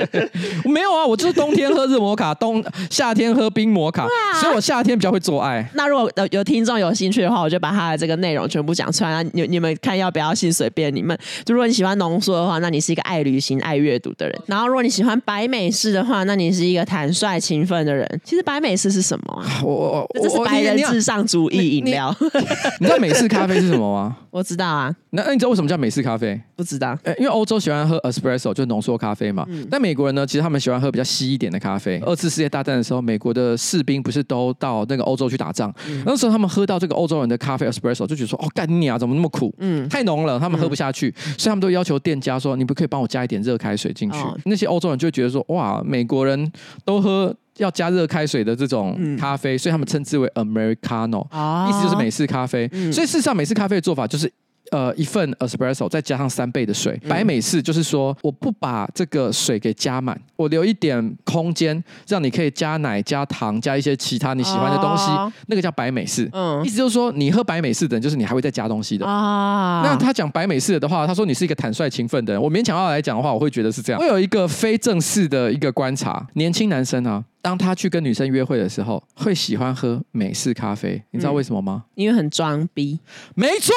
Speaker 2: 没有啊，我就是冬天喝热摩卡，冬夏天喝冰摩卡，啊、所以我夏天比较会做爱。
Speaker 1: 那如果有有听众有兴趣的话，我就把他的这个内容全部讲出来，你你们看要不要信？随便你们。就如果你喜欢浓缩的话，那你是一个爱旅行、爱阅读的人。然后如果你喜欢白美式的话，那你是一个坦率、勤奋的人。其实白美式是什么啊？我我我这是白人至上主义饮料。
Speaker 2: 你知道美式咖啡是什么吗？
Speaker 1: 我知道啊。
Speaker 2: 那那你知道为什么叫美式咖啡？
Speaker 1: 不知道。
Speaker 2: 因为欧洲喜欢喝 espresso，就是浓缩咖啡嘛。嗯、但美国人呢，其实他们喜欢喝比较稀一点的咖啡。二次世界大战的时候，美国的士兵不是都到那个欧洲去打仗？嗯、那时候他们喝到这个欧洲人的咖啡 espresso，就觉得说：“哦，干你啊，怎么那么苦？嗯，太浓了，他们喝不下去。嗯”所以他们都要求店家说：“你不可以帮我加一点热开水进去？”哦、那些欧洲人就会觉得说：“哇，美国人都喝。”要加热开水的这种咖啡，所以他们称之为 Americano，
Speaker 1: 哦，
Speaker 2: 意思就是美式咖啡。所以事实上，美式咖啡的做法就是。呃，一份 espresso 再加上三倍的水，白美式就是说，我不把这个水给加满，我留一点空间，让你可以加奶、加糖、加一些其他你喜欢的东西，哦、那个叫白美式。嗯，意思就是说，你喝白美式的人，就是你还会再加东西的啊。那他讲白美式的话，他说你是一个坦率勤奋的人，我勉强要来讲的话，我会觉得是这样。我有一个非正式的一个观察，年轻男生啊。当他去跟女生约会的时候，会喜欢喝美式咖啡，你知道为什么吗？
Speaker 1: 因为很装逼。
Speaker 2: 没错，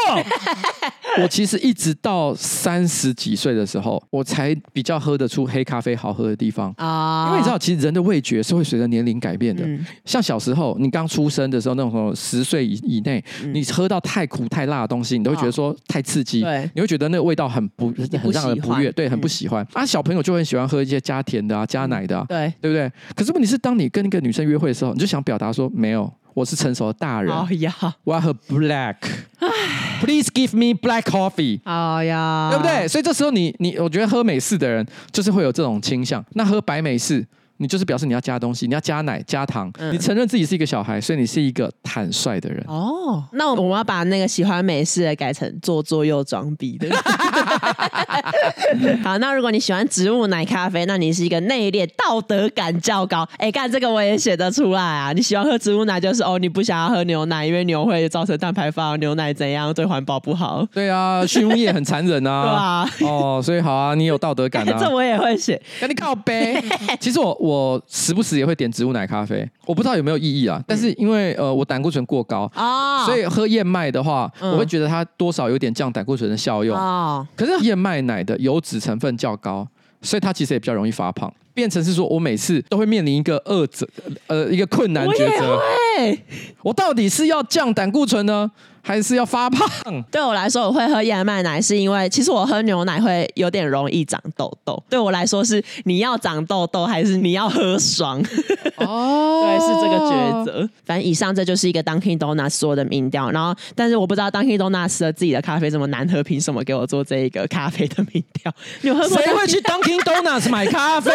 Speaker 2: 我其实一直到三十几岁的时候，我才比较喝得出黑咖啡好喝的地方啊。因为你知道，其实人的味觉是会随着年龄改变的。像小时候，你刚出生的时候，那种什么十岁以以内，你喝到太苦太辣的东西，你都会觉得说太刺激，对，你会觉得那个味道很不很让人不悦，对，很不喜欢。啊，小朋友就很喜欢喝一些加甜的啊，加奶的啊，对，对不对？可是问题是。是当你跟一个女生约会的时候，你就想表达说：“没有，我是成熟的大人。”哦呀，我要喝 black，Please give me black coffee。哦呀，对不对？所以这时候你你，我觉得喝美式的人就是会有这种倾向。那喝白美式。你就是表示你要加东西，你要加奶加糖，嗯、你承认自己是一个小孩，所以你是一个坦率的人。哦，
Speaker 1: 那我们要把那个喜欢美式的改成做作又装逼的。好，那如果你喜欢植物奶咖啡，那你是一个内敛、道德感较高。哎，干这个我也写得出来啊！你喜欢喝植物奶，就是哦，你不想要喝牛奶，因为牛会造成碳排放，牛奶怎样对环保不好？
Speaker 2: 对啊，畜牧业很残忍啊。对啊。哦，所以好啊，你有道德感啊。
Speaker 1: 这我也会写，
Speaker 2: 跟你靠背。其实我我。我时不时也会点植物奶咖啡，我不知道有没有意义啊。但是因为呃我胆固醇过高啊，所以喝燕麦的话，我会觉得它多少有点降胆固醇的效用啊。可是燕麦奶的油脂成分较高，所以它其实也比较容易发胖。变成是说我每次都会面临一个二者呃一个困难抉择，我到底是要降胆固醇呢？还是要发胖？
Speaker 1: 对我来说，我会喝燕麦奶，是因为其实我喝牛奶会有点容易长痘痘。对我来说，是你要长痘痘，还是你要喝爽？哦，对，是这个抉择。反正以上这就是一个 Dunkin Donuts 说的民调。然后，但是我不知道 Dunkin Donuts 的自己的咖啡这么难喝，凭什么给我做这一个咖啡的民调？你有喝过？
Speaker 2: 谁会去 Dunkin Donuts 买咖啡？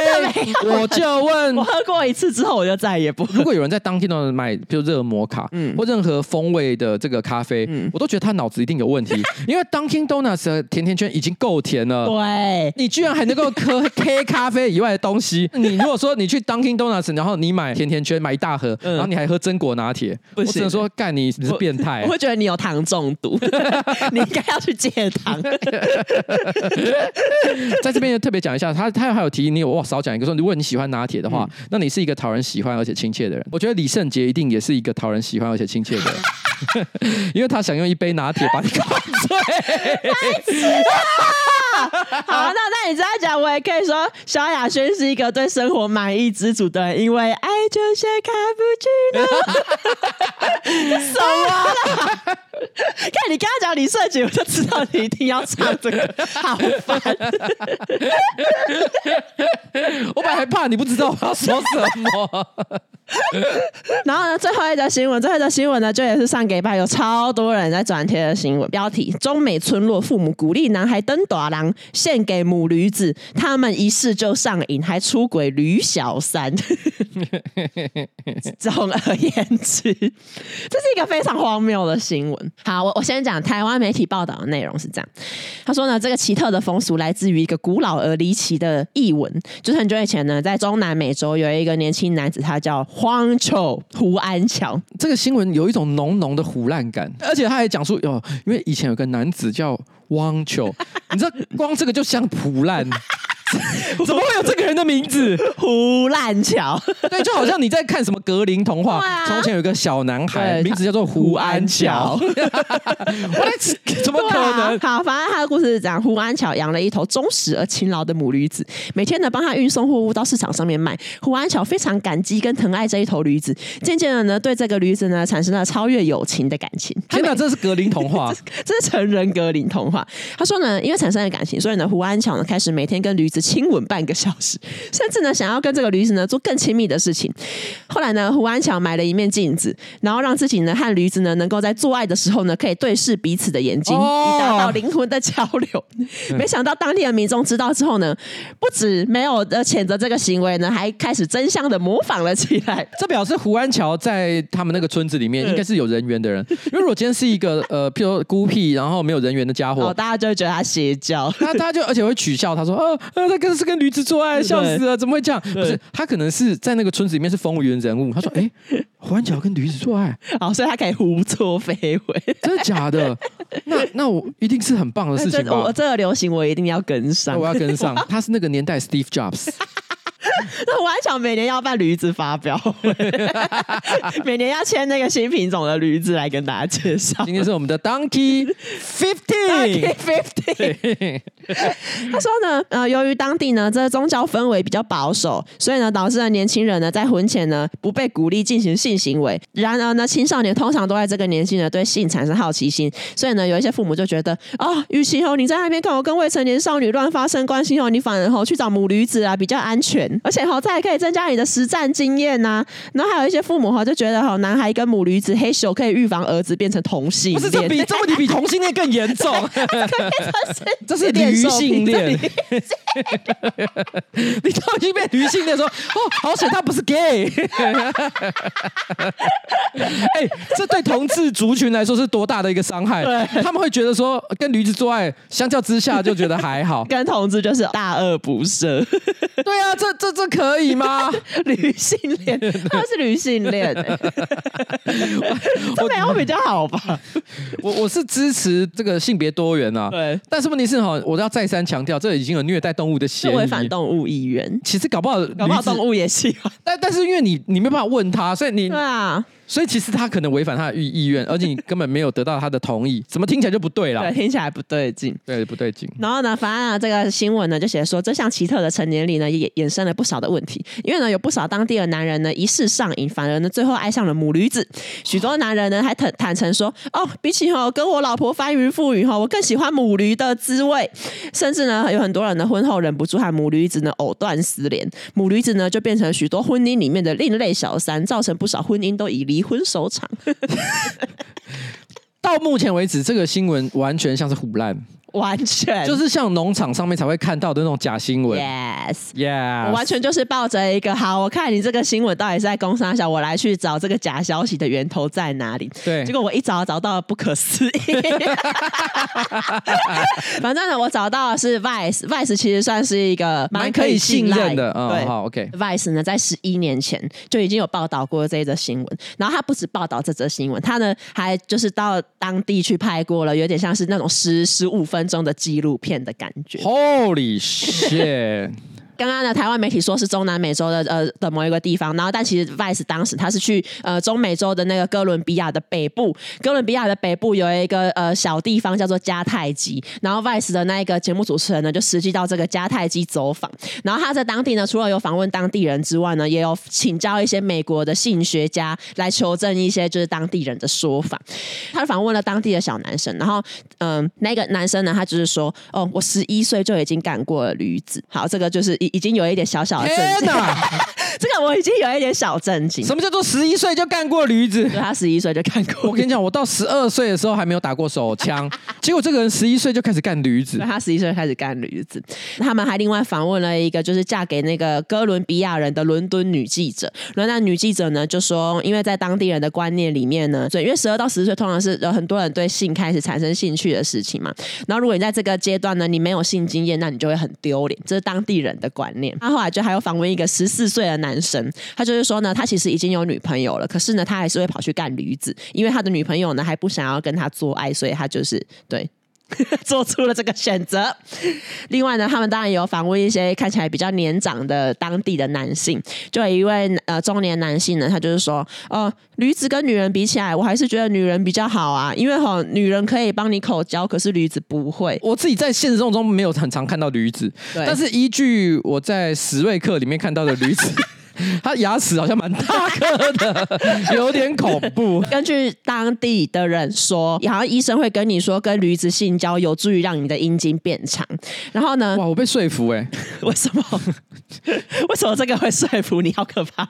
Speaker 2: 我就问。
Speaker 1: 我喝过一次之后，我就再也不。
Speaker 2: 如果有人在 Dunkin Donuts 买，比如热摩卡，嗯，或任何风味的这个咖啡。嗯，我都觉得他脑子一定有问题，因为 Dunkin Donuts 的甜甜圈已经够甜了，对，你居然还能够喝 K 咖啡以外的东西。你如果说你去 Dunkin Donuts，然后你买甜甜圈买一大盒，嗯、然后你还喝榛果拿铁，我只能说干你，你是变态，
Speaker 1: 我会觉得你有糖中毒，你应该要去戒糖。
Speaker 2: 在这边特别讲一下，他他还有提议你，我少讲一个说，如果你喜欢拿铁的话，嗯、那你是一个讨人喜欢而且亲切的人。我觉得李圣杰一定也是一个讨人喜欢而且亲切的人。因为他想用一杯拿铁把你灌醉。
Speaker 1: 好，那那你这样讲，我也可以说萧亚轩是一个对生活满意知足的人，因为爱就像卡布奇诺。什么？看你刚刚讲李圣杰，我就知道你一定要唱这个，好烦。
Speaker 2: 我本来还怕你不知道我要说什么。
Speaker 1: 然后呢，最后一则新闻，最后一则新闻呢，就也是上礼拜有超多人在转贴的新闻标题：中美村落父母鼓励男孩登大人，献给母驴子，他们一试就上瘾，还出轨驴小三。总而言之，这是一个非常荒谬的新闻。好，我我先讲台湾媒体报道的内容是这样。他说呢，这个奇特的风俗来自于一个古老而离奇的译文，就是很久以前呢，在中南美洲有一个年轻男子，他叫。荒丘胡安乔，
Speaker 2: 这个新闻有一种浓浓的唬烂感，而且他还讲出哦，因为以前有个男子叫汪丘，你知道光这个就像胡烂。怎么会有这个人的名字？
Speaker 1: 胡烂桥？
Speaker 2: 对，就好像你在看什么格林童话。从前有个小男孩，名字叫做胡安乔。怎么可能？
Speaker 1: 好，反正他的故事是这样：胡安乔养了一头忠实而勤劳的母驴子，每天呢帮他运送货物到市场上面卖。胡安乔非常感激跟疼爱这一头驴子，渐渐的呢对这个驴子呢产生了超越友情的感情。
Speaker 2: 天哪，这是格林童话，
Speaker 1: 这是成人格林童话。他说呢，因为产生了感情，所以呢胡安乔呢开始每天跟驴子。子亲吻半个小时，甚至呢想要跟这个驴子呢做更亲密的事情。后来呢，胡安乔买了一面镜子，然后让自己呢和驴子呢能够在做爱的时候呢可以对视彼此的眼睛，以达到灵魂的交流。没想到当地的民众知道之后呢，不止没有呃谴责这个行为呢，还开始争相的模仿了起来。
Speaker 2: 这表示胡安乔在他们那个村子里面应该是有人缘的人，因为如果今天是一个呃，譬如孤僻然后没有人缘的家伙，
Speaker 1: 哦，大家就会觉得他邪教，
Speaker 2: 那他就而且会取笑他说，哦，呃，他跟是跟驴子做爱，笑死了，怎么会这样？不是，他可能是在那个村子里面是风云人物。他说，哎，胡安乔跟驴子做爱，
Speaker 1: 好，所以他可以胡作非为，
Speaker 2: 真的假的？那那我一定是很棒的事情吧？
Speaker 1: 我这个流行我一定要跟上，
Speaker 2: 我要跟上。他是那个年代 Steve Jobs。
Speaker 1: 那胡安乔每年要办驴子发表会，每年要签那个新品种的驴子来跟大家介绍。
Speaker 2: 今天是我们的 Donkey Fifteen
Speaker 1: Fifteen。他说呢，呃，由于当地呢这个宗教氛围比较保守，所以呢导致了年轻人呢在婚前呢不被鼓励进行性行为。然而呢，青少年通常都在这个年纪呢对性产生好奇心，所以呢有一些父母就觉得啊，与其哦你在那边看我跟未成年少女乱发生关系哦，你反而哦去找母驴子啊比较安全。而且哦，这还可以增加你的实战经验呐、啊。然后还有一些父母哈，就觉得哈，男孩跟母驴子嘿咻可以预防儿子变成同性恋。不
Speaker 2: 是这比这问题比同性恋更严重。这是驴性恋。你都已经变驴性恋说哦，好险他不是 gay。哎、欸，这对同志族群来说是多大的一个伤害？他们会觉得说跟驴子做爱，相较之下就觉得还好。
Speaker 1: 跟同志就是大恶不赦。
Speaker 2: 对啊，这这这可以吗？
Speaker 1: 女性恋，他是女性恋，这没有比较好吧？
Speaker 2: 我我是支持这个性别多元啊，
Speaker 1: 对。
Speaker 2: 但是问题是哈，我要再三强调，这已经有虐待动物的嫌疑，
Speaker 1: 违反动物意愿。
Speaker 2: 其实搞不好，
Speaker 1: 搞不好动物也喜欢，
Speaker 2: 但但是因为你你没办法问他，所以你
Speaker 1: 对啊。
Speaker 2: 所以其实他可能违反他的意意愿，而且你根本没有得到他的同意，怎么听起来就不对了？
Speaker 1: 对，听起来不对劲，
Speaker 2: 对，不对劲。
Speaker 1: 然后呢，反正呢，这个新闻呢就写说，这项奇特的成年礼呢也衍生了不少的问题，因为呢有不少当地的男人呢一试上瘾，反而呢最后爱上了母驴子。许多男人呢还坦坦诚说，哦，比起哈跟我老婆翻云覆雨哈，我更喜欢母驴的滋味。甚至呢有很多人呢婚后忍不住和母驴子呢藕断丝连，母驴子呢就变成许多婚姻里面的另类小三，造成不少婚姻都以离婚收场。
Speaker 2: 到目前为止，这个新闻完全像是唬烂。
Speaker 1: 完全
Speaker 2: 就是像农场上面才会看到的那种假新闻。
Speaker 1: Yes，Yeah，我完全就是抱着一个好，我看你这个新闻到底是在工商小，我来去找这个假消息的源头在哪里。
Speaker 2: 对，
Speaker 1: 结果我一找找到了不可思议。反正呢，我找到的是 Vice，Vice 其实算是一个蛮可以信任的。对，
Speaker 2: 好，OK，Vice
Speaker 1: 呢，在十一年前就已经有报道过这一则新闻，然后他不止报道这则新闻，他呢还就是到当地去拍过了，有点像是那种十十五分。分钟的纪录片的感觉。
Speaker 2: Holy shit！
Speaker 1: 刚刚呢，台湾媒体说是中南美洲的呃的某一个地方，然后但其实 Vice 当时他是去呃中美洲的那个哥伦比亚的北部，哥伦比亚的北部有一个呃小地方叫做迦太基，然后 Vice 的那一个节目主持人呢就实际到这个迦太基走访，然后他在当地呢除了有访问当地人之外呢，也有请教一些美国的性学家来求证一些就是当地人的说法，他访问了当地的小男生，然后嗯、那个男生呢他就是说哦我十一岁就已经干过了驴子，好这个就是一。已经有一点小小的震惊，这个我已经有一点小震惊。
Speaker 2: 什么叫做十一岁就干过驴子？
Speaker 1: 他十一岁就干过。
Speaker 2: 我跟你讲，我到十二岁的时候还没有打过手枪，结果这个人十一岁就开始干驴子。
Speaker 1: 他十一岁开始干驴子。他们还另外访问了一个就是嫁给那个哥伦比亚人的伦敦女记者。然后那女记者呢就说，因为在当地人的观念里面呢，对，因为十二到十四岁通常是有很多人对性开始产生兴趣的事情嘛。然后如果你在这个阶段呢，你没有性经验，那你就会很丢脸。这是当地人的观念。他后来就还有访问一个十四岁的男生，他就是说呢，他其实已经有女朋友了，可是呢，他还是会跑去干驴子，因为他的女朋友呢还不想要跟他做爱，所以他就是对。做出了这个选择。另外呢，他们当然也有访问一些看起来比较年长的当地的男性。就有一位呃中年男性呢，他就是说，呃，驴子跟女人比起来，我还是觉得女人比较好啊，因为哈，女人可以帮你口交，可是驴子不会。
Speaker 2: 我自己在现实生活中没有很常看到驴子，
Speaker 1: 对
Speaker 2: 但是依据我在史瑞克里面看到的驴子。他牙齿好像蛮大颗的，有点恐怖。
Speaker 1: 根据当地的人说，好像医生会跟你说，跟驴子性交有助于让你的阴茎变长。然后呢？
Speaker 2: 哇，我被说服哎、
Speaker 1: 欸！为什么？为什么这个会说服你？好可怕！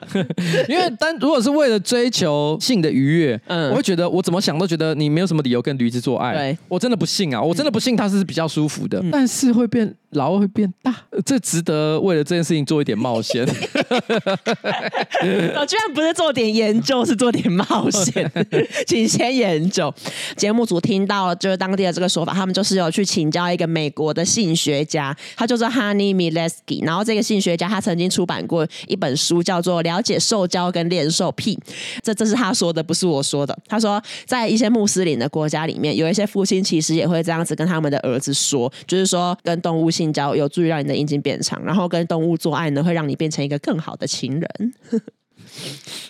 Speaker 2: 因为单如果是为了追求性的愉悦，嗯，我会觉得我怎么想都觉得你没有什么理由跟驴子做爱。对，我真的不信啊！我真的不信它是比较舒服的，嗯、但是会变。老二会变大，这值得为了这件事情做一点冒险。
Speaker 1: 我 居然不是做点研究，是做点冒险，请先研究。节目组听到了就是当地的这个说法，他们就是有去请教一个美国的性学家，他叫做 Honey Milewski。然后这个性学家他曾经出版过一本书，叫做《了解受教跟恋受癖》。这这是他说的，不是我说的。他说，在一些穆斯林的国家里面，有一些父亲其实也会这样子跟他们的儿子说，就是说跟动物性。交有助于让你的阴茎变长，然后跟动物做爱呢，会让你变成一个更好的情人。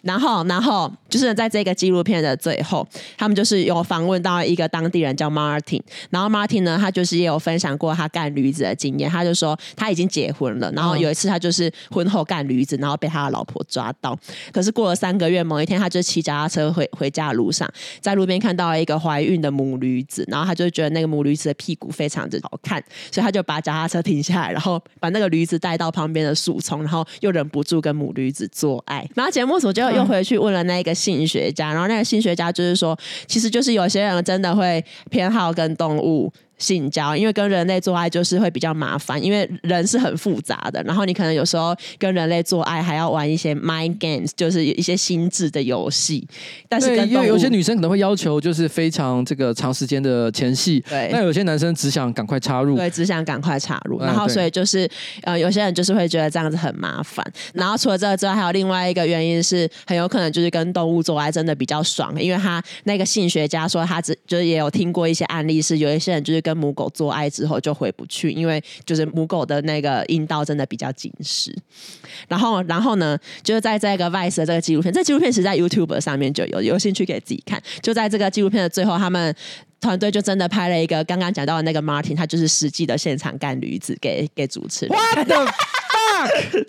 Speaker 1: 然后，然后就是在这个纪录片的最后，他们就是有访问到一个当地人叫 Martin，然后 Martin 呢，他就是也有分享过他干驴子的经验。他就说他已经结婚了，然后有一次他就是婚后干驴子，然后被他的老婆抓到。可是过了三个月，某一天他就骑脚踏车回回家的路上，在路边看到了一个怀孕的母驴子，然后他就觉得那个母驴子的屁股非常的好看，所以他就把脚踏车停下来，然后把那个驴子带到旁边的树丛，然后又忍不住跟母驴子做爱。然后节目组就又回去问了那个性学家，然后那个性学家就是说，其实就是有些人真的会偏好跟动物。性交，因为跟人类做爱就是会比较麻烦，因为人是很复杂的。然后你可能有时候跟人类做爱还要玩一些 mind games，就是一些心智的游戏。但是跟
Speaker 2: 因为有些女生可能会要求就是非常这个长时间的前戏，对。那有些男生只想赶快插入，
Speaker 1: 对，只想赶快插入。然后所以就是呃，有些人就是会觉得这样子很麻烦。然后除了这个之外，还有另外一个原因是，很有可能就是跟动物做爱真的比较爽，因为他那个性学家说他只就是也有听过一些案例，是有一些人就是跟跟母狗做爱之后就回不去，因为就是母狗的那个阴道真的比较紧实。然后，然后呢，就是在这个 Vice 的这个纪录片，这纪录片是在 YouTube 上面就有，有兴趣可以自己看。就在这个纪录片的最后，他们团队就真的拍了一个刚刚讲到的那个 Martin，他就是实际的现场干驴子给给主持人。
Speaker 2: What the fuck？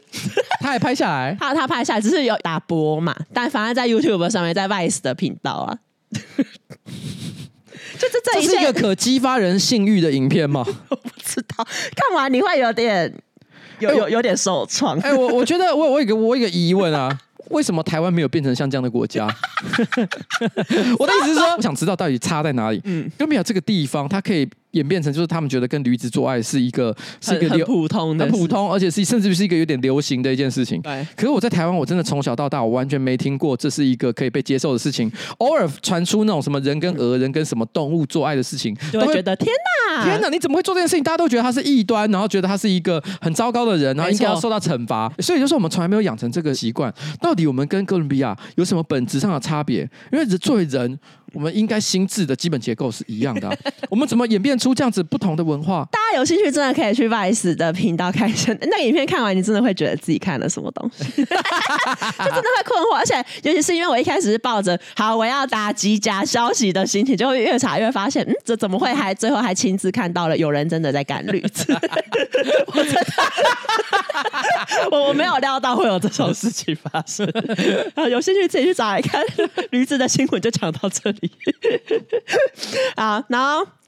Speaker 2: 他也拍下来，
Speaker 1: 他他拍下来，只是有打波嘛，但反而在 YouTube 上面，在 Vice 的频道啊。就这这，
Speaker 2: 这是一个可激发人性欲的影片吗？
Speaker 1: 我不知道，看完你会有点有有有点受创。
Speaker 2: 哎、欸，我 我觉得我我有一个我有一个疑问啊，为什么台湾没有变成像这样的国家？我的意思是说，我想知道到底差在哪里。嗯，有没有这个地方，它可以。演变成就是他们觉得跟驴子做爱是一个是一个
Speaker 1: 很普通的、
Speaker 2: 很普通，而且是甚至是一个有点流行的一件事情。对。可是我在台湾，我真的从小到大，我完全没听过这是一个可以被接受的事情。偶尔传出那种什么人跟鹅、人跟什么动物做爱的事情，
Speaker 1: 都会觉得天哪，
Speaker 2: 天哪，你怎么会做这件事情？大家都觉得他是异端，然后觉得他是一个很糟糕的人，然后应该要受到惩罚。所以就是我们从来没有养成这个习惯。到底我们跟哥伦比亚有什么本质上的差别？因为作为人。我们应该心智的基本结构是一样的，啊，我们怎么演变出这样子不同的文化？
Speaker 1: 大家有兴趣真的可以去 Vice 的频道看一下，那个影片看完你真的会觉得自己看了什么东西，就真的会困惑。而且尤其是因为我一开始是抱着好我要打击假消息的心情，就会越查越发现，嗯，这怎么会还最后还亲自看到了有人真的在干驴子？我真的，我我没有料到会有这种事情发生。啊有兴趣自己去找来看驴子的新闻，就讲到这里。啊，然后。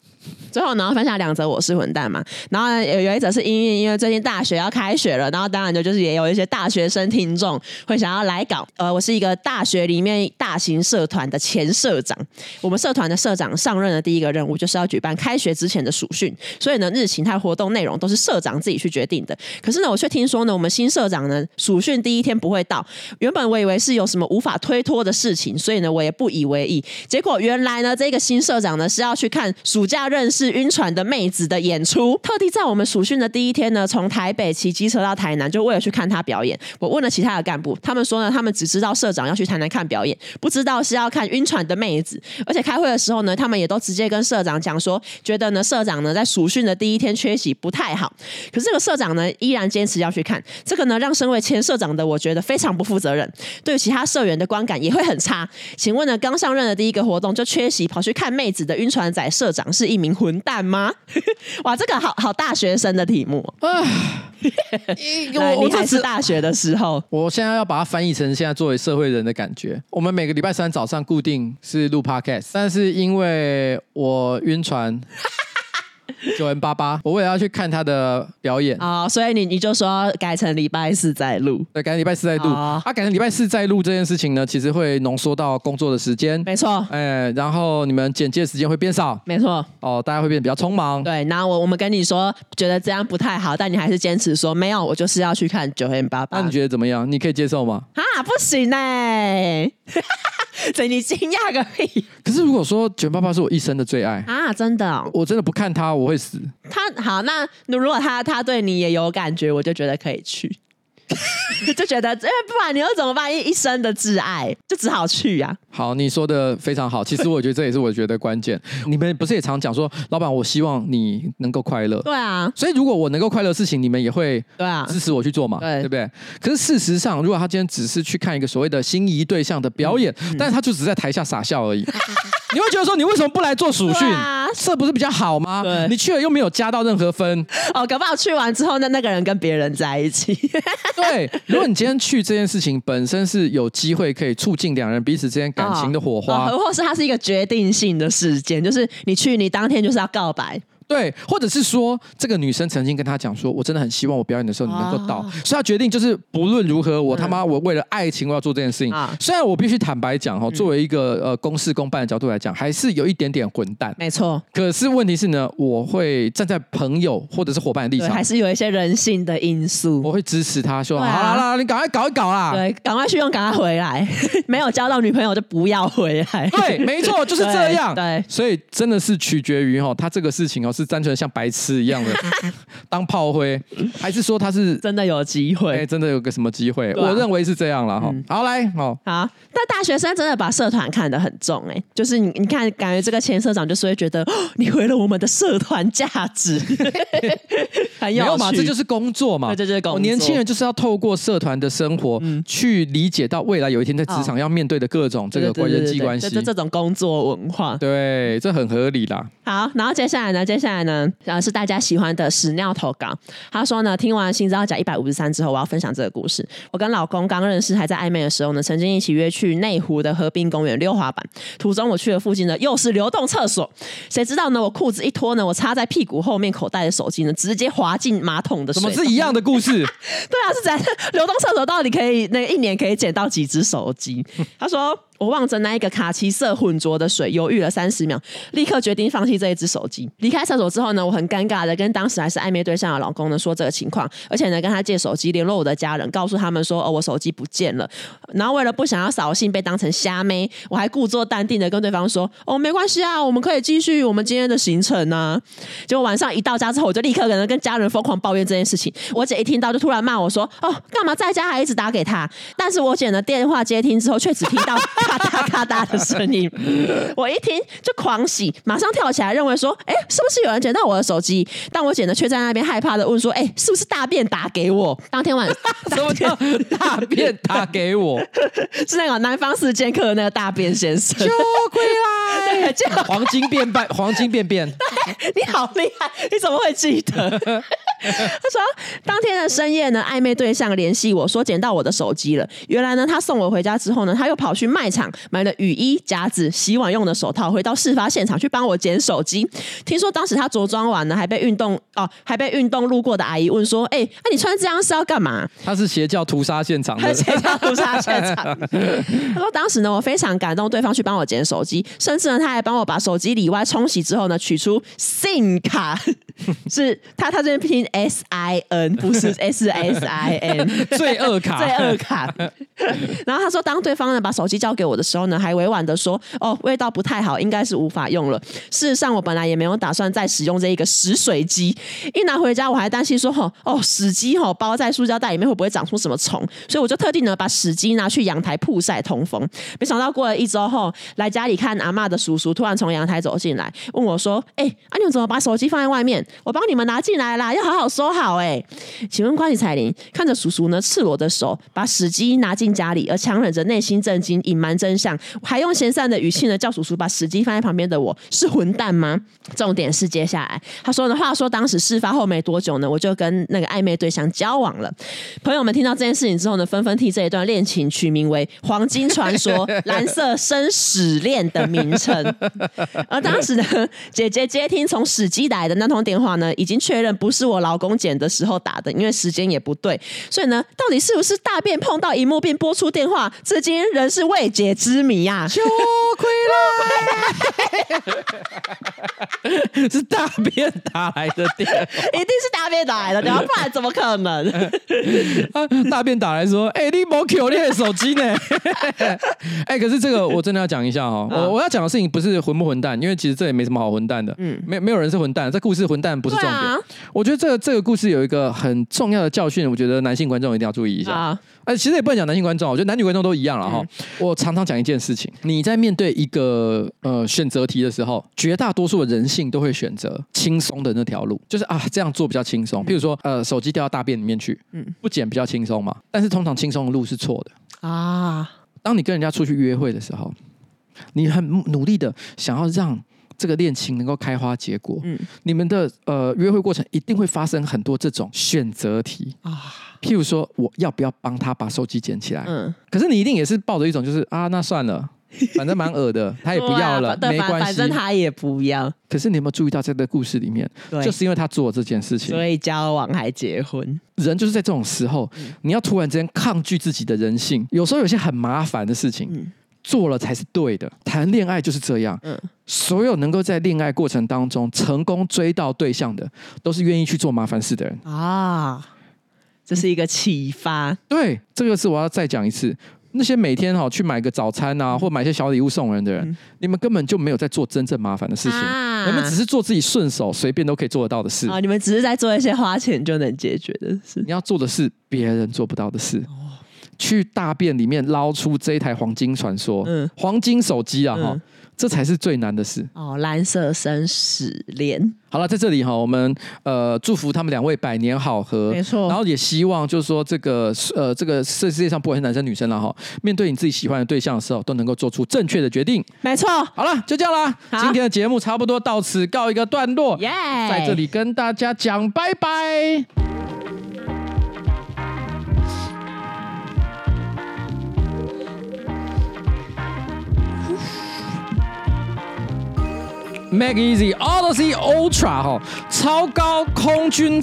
Speaker 1: 最后，然后分享两则我是混蛋嘛。然后有有一则是因为因为最近大学要开学了，然后当然就就是也有一些大学生听众会想要来搞。呃，我是一个大学里面大型社团的前社长。我们社团的社长上任的第一个任务就是要举办开学之前的暑训，所以呢，日期和活动内容都是社长自己去决定的。可是呢，我却听说呢，我们新社长呢暑训第一天不会到。原本我以为是有什么无法推脱的事情，所以呢，我也不以为意。结果原来呢，这个新社长呢是要去看暑假认识是晕船的妹子的演出，特地在我们暑训的第一天呢，从台北骑机车到台南，就为了去看他表演。我问了其他的干部，他们说呢，他们只知道社长要去台南看表演，不知道是要看晕船的妹子。而且开会的时候呢，他们也都直接跟社长讲说，觉得呢，社长呢在暑训的第一天缺席不太好。可是这个社长呢，依然坚持要去看，这个呢，让身为前社长的我觉得非常不负责任，对其他社员的观感也会很差。请问呢，刚上任的第一个活动就缺席跑去看妹子的晕船仔社长是一名混混蛋吗？哇，这个好好大学生的题目啊！来我我还是大学的时候，
Speaker 2: 我现在要把它翻译成现在作为社会人的感觉。我们每个礼拜三早上固定是录 Podcast，但是因为我晕船。九 N 八八，我为了要去看他的表演
Speaker 1: 啊，所以你你就说改成礼拜四再录，
Speaker 2: 对，改成礼拜四再录。啊，改成礼拜四再录这件事情呢，其实会浓缩到工作的时间，
Speaker 1: 没错。
Speaker 2: 哎，然后你们剪接的时间会变少，
Speaker 1: 没错。
Speaker 2: 哦，大家会变得比较匆忙。
Speaker 1: 对，然后我我们跟你说，觉得这样不太好，但你还是坚持说没有，我就是要去看九 N 八八。
Speaker 2: 那你觉得怎么样？你可以接受吗？
Speaker 1: 啊，不行呢、欸。所以你惊讶个屁！
Speaker 2: 可是如果说九 N 八八是我一生的最爱
Speaker 1: 啊，真的、哦，
Speaker 2: 我真的不看他我会死。
Speaker 1: 他好，那如果他他对你也有感觉，我就觉得可以去。就觉得，因为不然你又怎么办？一一生的挚爱，就只好去呀、啊。
Speaker 2: 好，你说的非常好。其实我觉得这也是我觉得关键。你们不是也常讲说，老板，我希望你能够快乐。
Speaker 1: 对啊。
Speaker 2: 所以如果我能够快乐的事情，你们也会
Speaker 1: 对啊
Speaker 2: 支持我去做嘛？对，对不对？可是事实上，如果他今天只是去看一个所谓的心仪对象的表演，嗯嗯、但是他就只是在台下傻笑而已，你会觉得说，你为什么不来做暑训？啊、这不是比较好吗？对，你去了又没有加到任何分。
Speaker 1: 哦，搞不好去完之后，那那个人跟别人在一起。
Speaker 2: 对，如果你今天去这件事情本身是有机会可以促进两人彼此之间感情的火花，
Speaker 1: 或或是它是一个决定性的事件，就是你去，你当天就是要告白。
Speaker 2: 对，或者是说，这个女生曾经跟他讲说：“我真的很希望我表演的时候你能够到。”所以他决定就是不论如何，我他妈我为了爱情我要做这件事情。啊虽然我必须坦白讲哈，作为一个呃公事公办的角度来讲，还是有一点点混蛋。
Speaker 1: 没错。可
Speaker 2: 是问题是呢，我会站在朋友或者是伙伴的立场，
Speaker 1: 还是有一些人性的因素。
Speaker 2: 我会支持他说：“好啦啦，你赶快搞一搞啦！
Speaker 1: 对，赶快去用，赶快回来。没有交到女朋友就不要回来。”
Speaker 2: 对，没错，就是这样。对，所以真的是取决于哈，他这个事情哦，是单纯像白痴。一样的，当炮灰，还是说他是
Speaker 1: 真的有机会？
Speaker 2: 欸、真的有个什么机会？啊、我认为是这样了哈。嗯、好，来，好，
Speaker 1: 好。但大学生真的把社团看得很重哎、欸，就是你，你看，感觉这个前社长就是会觉得，哦、你毁了我们的社团价值，很有趣。没有嘛，这
Speaker 2: 就是工作嘛，
Speaker 1: 这就是工作。
Speaker 2: 年轻人就是要透过社团的生活，嗯、去理解到未来有一天在职场要面对的各种这个关人际关系，
Speaker 1: 这这种工作文化，
Speaker 2: 对，这很合理啦。
Speaker 1: 好，然后接下来呢？接下来呢？然后是大家喜欢的屎尿投稿。他说呢，听完新资料夹一百五十三之后，我要分享这个故事。我跟老公刚认识，还在暧昧的时候呢，曾经一起约去内湖的河滨公园溜滑板。途中我去了附近的又是流动厕所，谁知道呢？我裤子一脱呢，我插在屁股后面口袋的手机呢，直接滑进马桶的水。
Speaker 2: 怎么是一样的故事？对
Speaker 1: 啊，是在流动厕所到底可以那个、一年可以捡到几只手机？他说。我望着那一个卡其色混浊的水，犹豫了三十秒，立刻决定放弃这一只手机。离开厕所之后呢，我很尴尬的跟当时还是暧昧对象的老公呢说这个情况，而且呢跟他借手机联络我的家人，告诉他们说哦我手机不见了。然后为了不想要扫兴被当成瞎妹，我还故作淡定的跟对方说哦没关系啊，我们可以继续我们今天的行程啊。结果晚上一到家之后，我就立刻可能跟家人疯狂抱怨这件事情。我姐一听到就突然骂我说哦干嘛在家还一直打给他？但是我姐呢电话接听之后却只听到。咔嗒咔嗒的声音，我一听就狂喜，马上跳起来，认为说，哎，是不是有人捡到我的手机？但我捡的，却在那边害怕的问说，哎，是不是大便打给我？当天晚上，
Speaker 2: 什么叫大便打给我？
Speaker 1: 是那个南方四剑客的那个大便先生。
Speaker 2: 就归来，叫黄金便便，黄金变变。
Speaker 1: 你好厉害，你怎么会记得？他说，当天的深夜呢，暧昧对象联系我说捡到我的手机了。原来呢，他送我回家之后呢，他又跑去卖场买了雨衣、夹子、洗碗用的手套，回到事发现场去帮我捡手机。听说当时他着装完呢，还被运动哦，还被运动路过的阿姨问说：“哎、欸，那你穿这样是要干嘛？”
Speaker 2: 他是邪教屠杀现场的，
Speaker 1: 邪教屠杀现场。他说当时呢，我非常感动对方去帮我捡手机，甚至呢，他还帮我把手机里外冲洗之后呢，取出 SIM 卡，是他他这边拼。S I N 不是 S S I N，
Speaker 2: 罪恶卡，
Speaker 1: 罪恶卡。然后他说，当对方呢把手机交给我的时候呢，还委婉的说：“哦，味道不太好，应该是无法用了。”事实上，我本来也没有打算再使用这一个食水机。一拿回家，我还担心说：“吼，哦，屎机吼包在塑胶袋里面会不会长出什么虫？”所以我就特地呢把屎机拿去阳台曝晒通风。没想到过了一周后，来家里看阿嬷的叔叔突然从阳台走进来，问我说：“哎，阿、啊、你怎么把手机放在外面？”我帮你们拿进来啦，要好好收好哎、请问关于彩铃看着叔叔呢赤裸的手把手机拿进家里，而强忍着内心震惊，隐瞒真相，还用闲散的语气呢叫叔叔把手机放在旁边的我是混蛋吗？重点是接下来他说的话说，当时事发后没多久呢，我就跟那个暧昧对象交往了。朋友们听到这件事情之后呢，纷纷替这一段恋情取名为《黄金传说》《蓝色生死恋》的名称。而当时呢，姐姐接听从史基来的那通电电话呢，已经确认不是我老公捡的时候打的，因为时间也不对。所以呢，到底是不是大便碰到荧幕并播出电话，至今仍是未解之谜啊！
Speaker 2: 是大便打来的电话，
Speaker 1: 一定是大便打来的电话，不然怎么可能？
Speaker 2: 啊、大便打来说：“哎、欸，你没 Q 你的手机呢？” 哎、欸，可是这个我真的要讲一下哈，我我要讲的事情不是混不混蛋，因为其实这也没什么好混蛋的。嗯，没没有人是混蛋，这故事混蛋不是重点。啊、我觉得这个这个故事有一个很重要的教训，我觉得男性观众一定要注意一下。啊，哎，其实也不能讲男性观众，我觉得男女观众都一样了哈。嗯、我常常讲一件事情，你在面对一个呃选择题的时候，绝大多数的人性都会选择轻松的那条路，就是啊这样做比较轻松。譬如说呃手机掉到大便里面去，嗯，不捡比较轻松嘛。但是通常轻松的路是错的啊。当你跟人家出去约会的时候，你很努力的想要让这个恋情能够开花结果，嗯，你们的呃约会过程一定会发生很多这种选择题。啊，譬如说我要不要帮他把手机捡起来，嗯，可是你一定也是抱着一种就是啊，那算了，反正蛮恶的，他也不要了，没关系，
Speaker 1: 反正他也不要。
Speaker 2: 可是你有没有注意到这个故事里面，就是因为他做了这件事情，
Speaker 1: 所以交往还结婚，
Speaker 2: 人就是在这种时候，嗯，你要突然之间抗拒自己的人性，有时候有些很麻烦的事情。嗯做了才是对的，谈恋爱就是这样。嗯，所有能够在恋爱过程当中成功追到对象的，都是愿意去做麻烦事的人
Speaker 1: 啊。这是一个启发。嗯，对，
Speaker 2: 这个是我要再讲一次。那些每天哈去买个早餐啊，或买些小礼物送人的人，嗯，你们根本就没有在做真正麻烦的事情，啊，你们只是做自己顺手随便都可以做得到的事
Speaker 1: 啊。你们只是在做一些花钱就能解决的事。
Speaker 2: 你要做的是别人做不到的事。去大便里面捞出这一台黄金传说，嗯，黄金手机啊，哈、嗯，这才是最难的事
Speaker 1: 哦。蓝色生死恋，
Speaker 2: 好了，在这里哈，我们呃祝福他们两位百年好合，
Speaker 1: 没错。
Speaker 2: 然后也希望就是说这个呃这个世界上不管是男生女生了哈，面对你自己喜欢的对象的时候，都能够做出正确的决定。
Speaker 1: 没错。
Speaker 2: 好了，就这样了。今天的节目差不多到此告一个段落。耶，在这里跟大家讲拜拜。Make Easy Odyssey Ultra 哈，超高空军，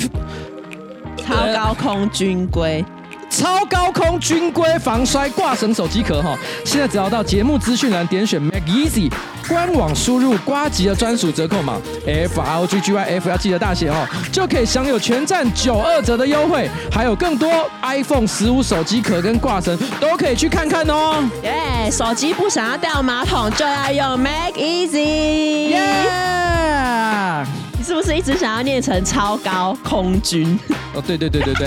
Speaker 1: 超高空军规，
Speaker 2: 超高空军规防摔挂绳手机壳哈，现在只要到节目资讯栏点选 Make Easy 官网，输入瓜吉的专属折扣码 F R O G G Y F，要记得大写哦，就可以享有全站九二折的优惠，还有更多 iPhone 十五手机壳跟挂绳都可以去看看哦。
Speaker 1: 耶，yeah, 手机不想要掉马桶，就要用 Make Easy。耶。你是不是一直想要念成超高空军？
Speaker 2: 哦，对对对对对，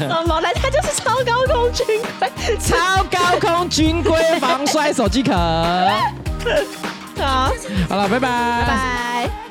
Speaker 1: 怎 么来？它就是超高空军规，
Speaker 2: 超高空军规防摔手机壳。
Speaker 1: 好，
Speaker 2: 好了，拜拜，
Speaker 1: 拜拜。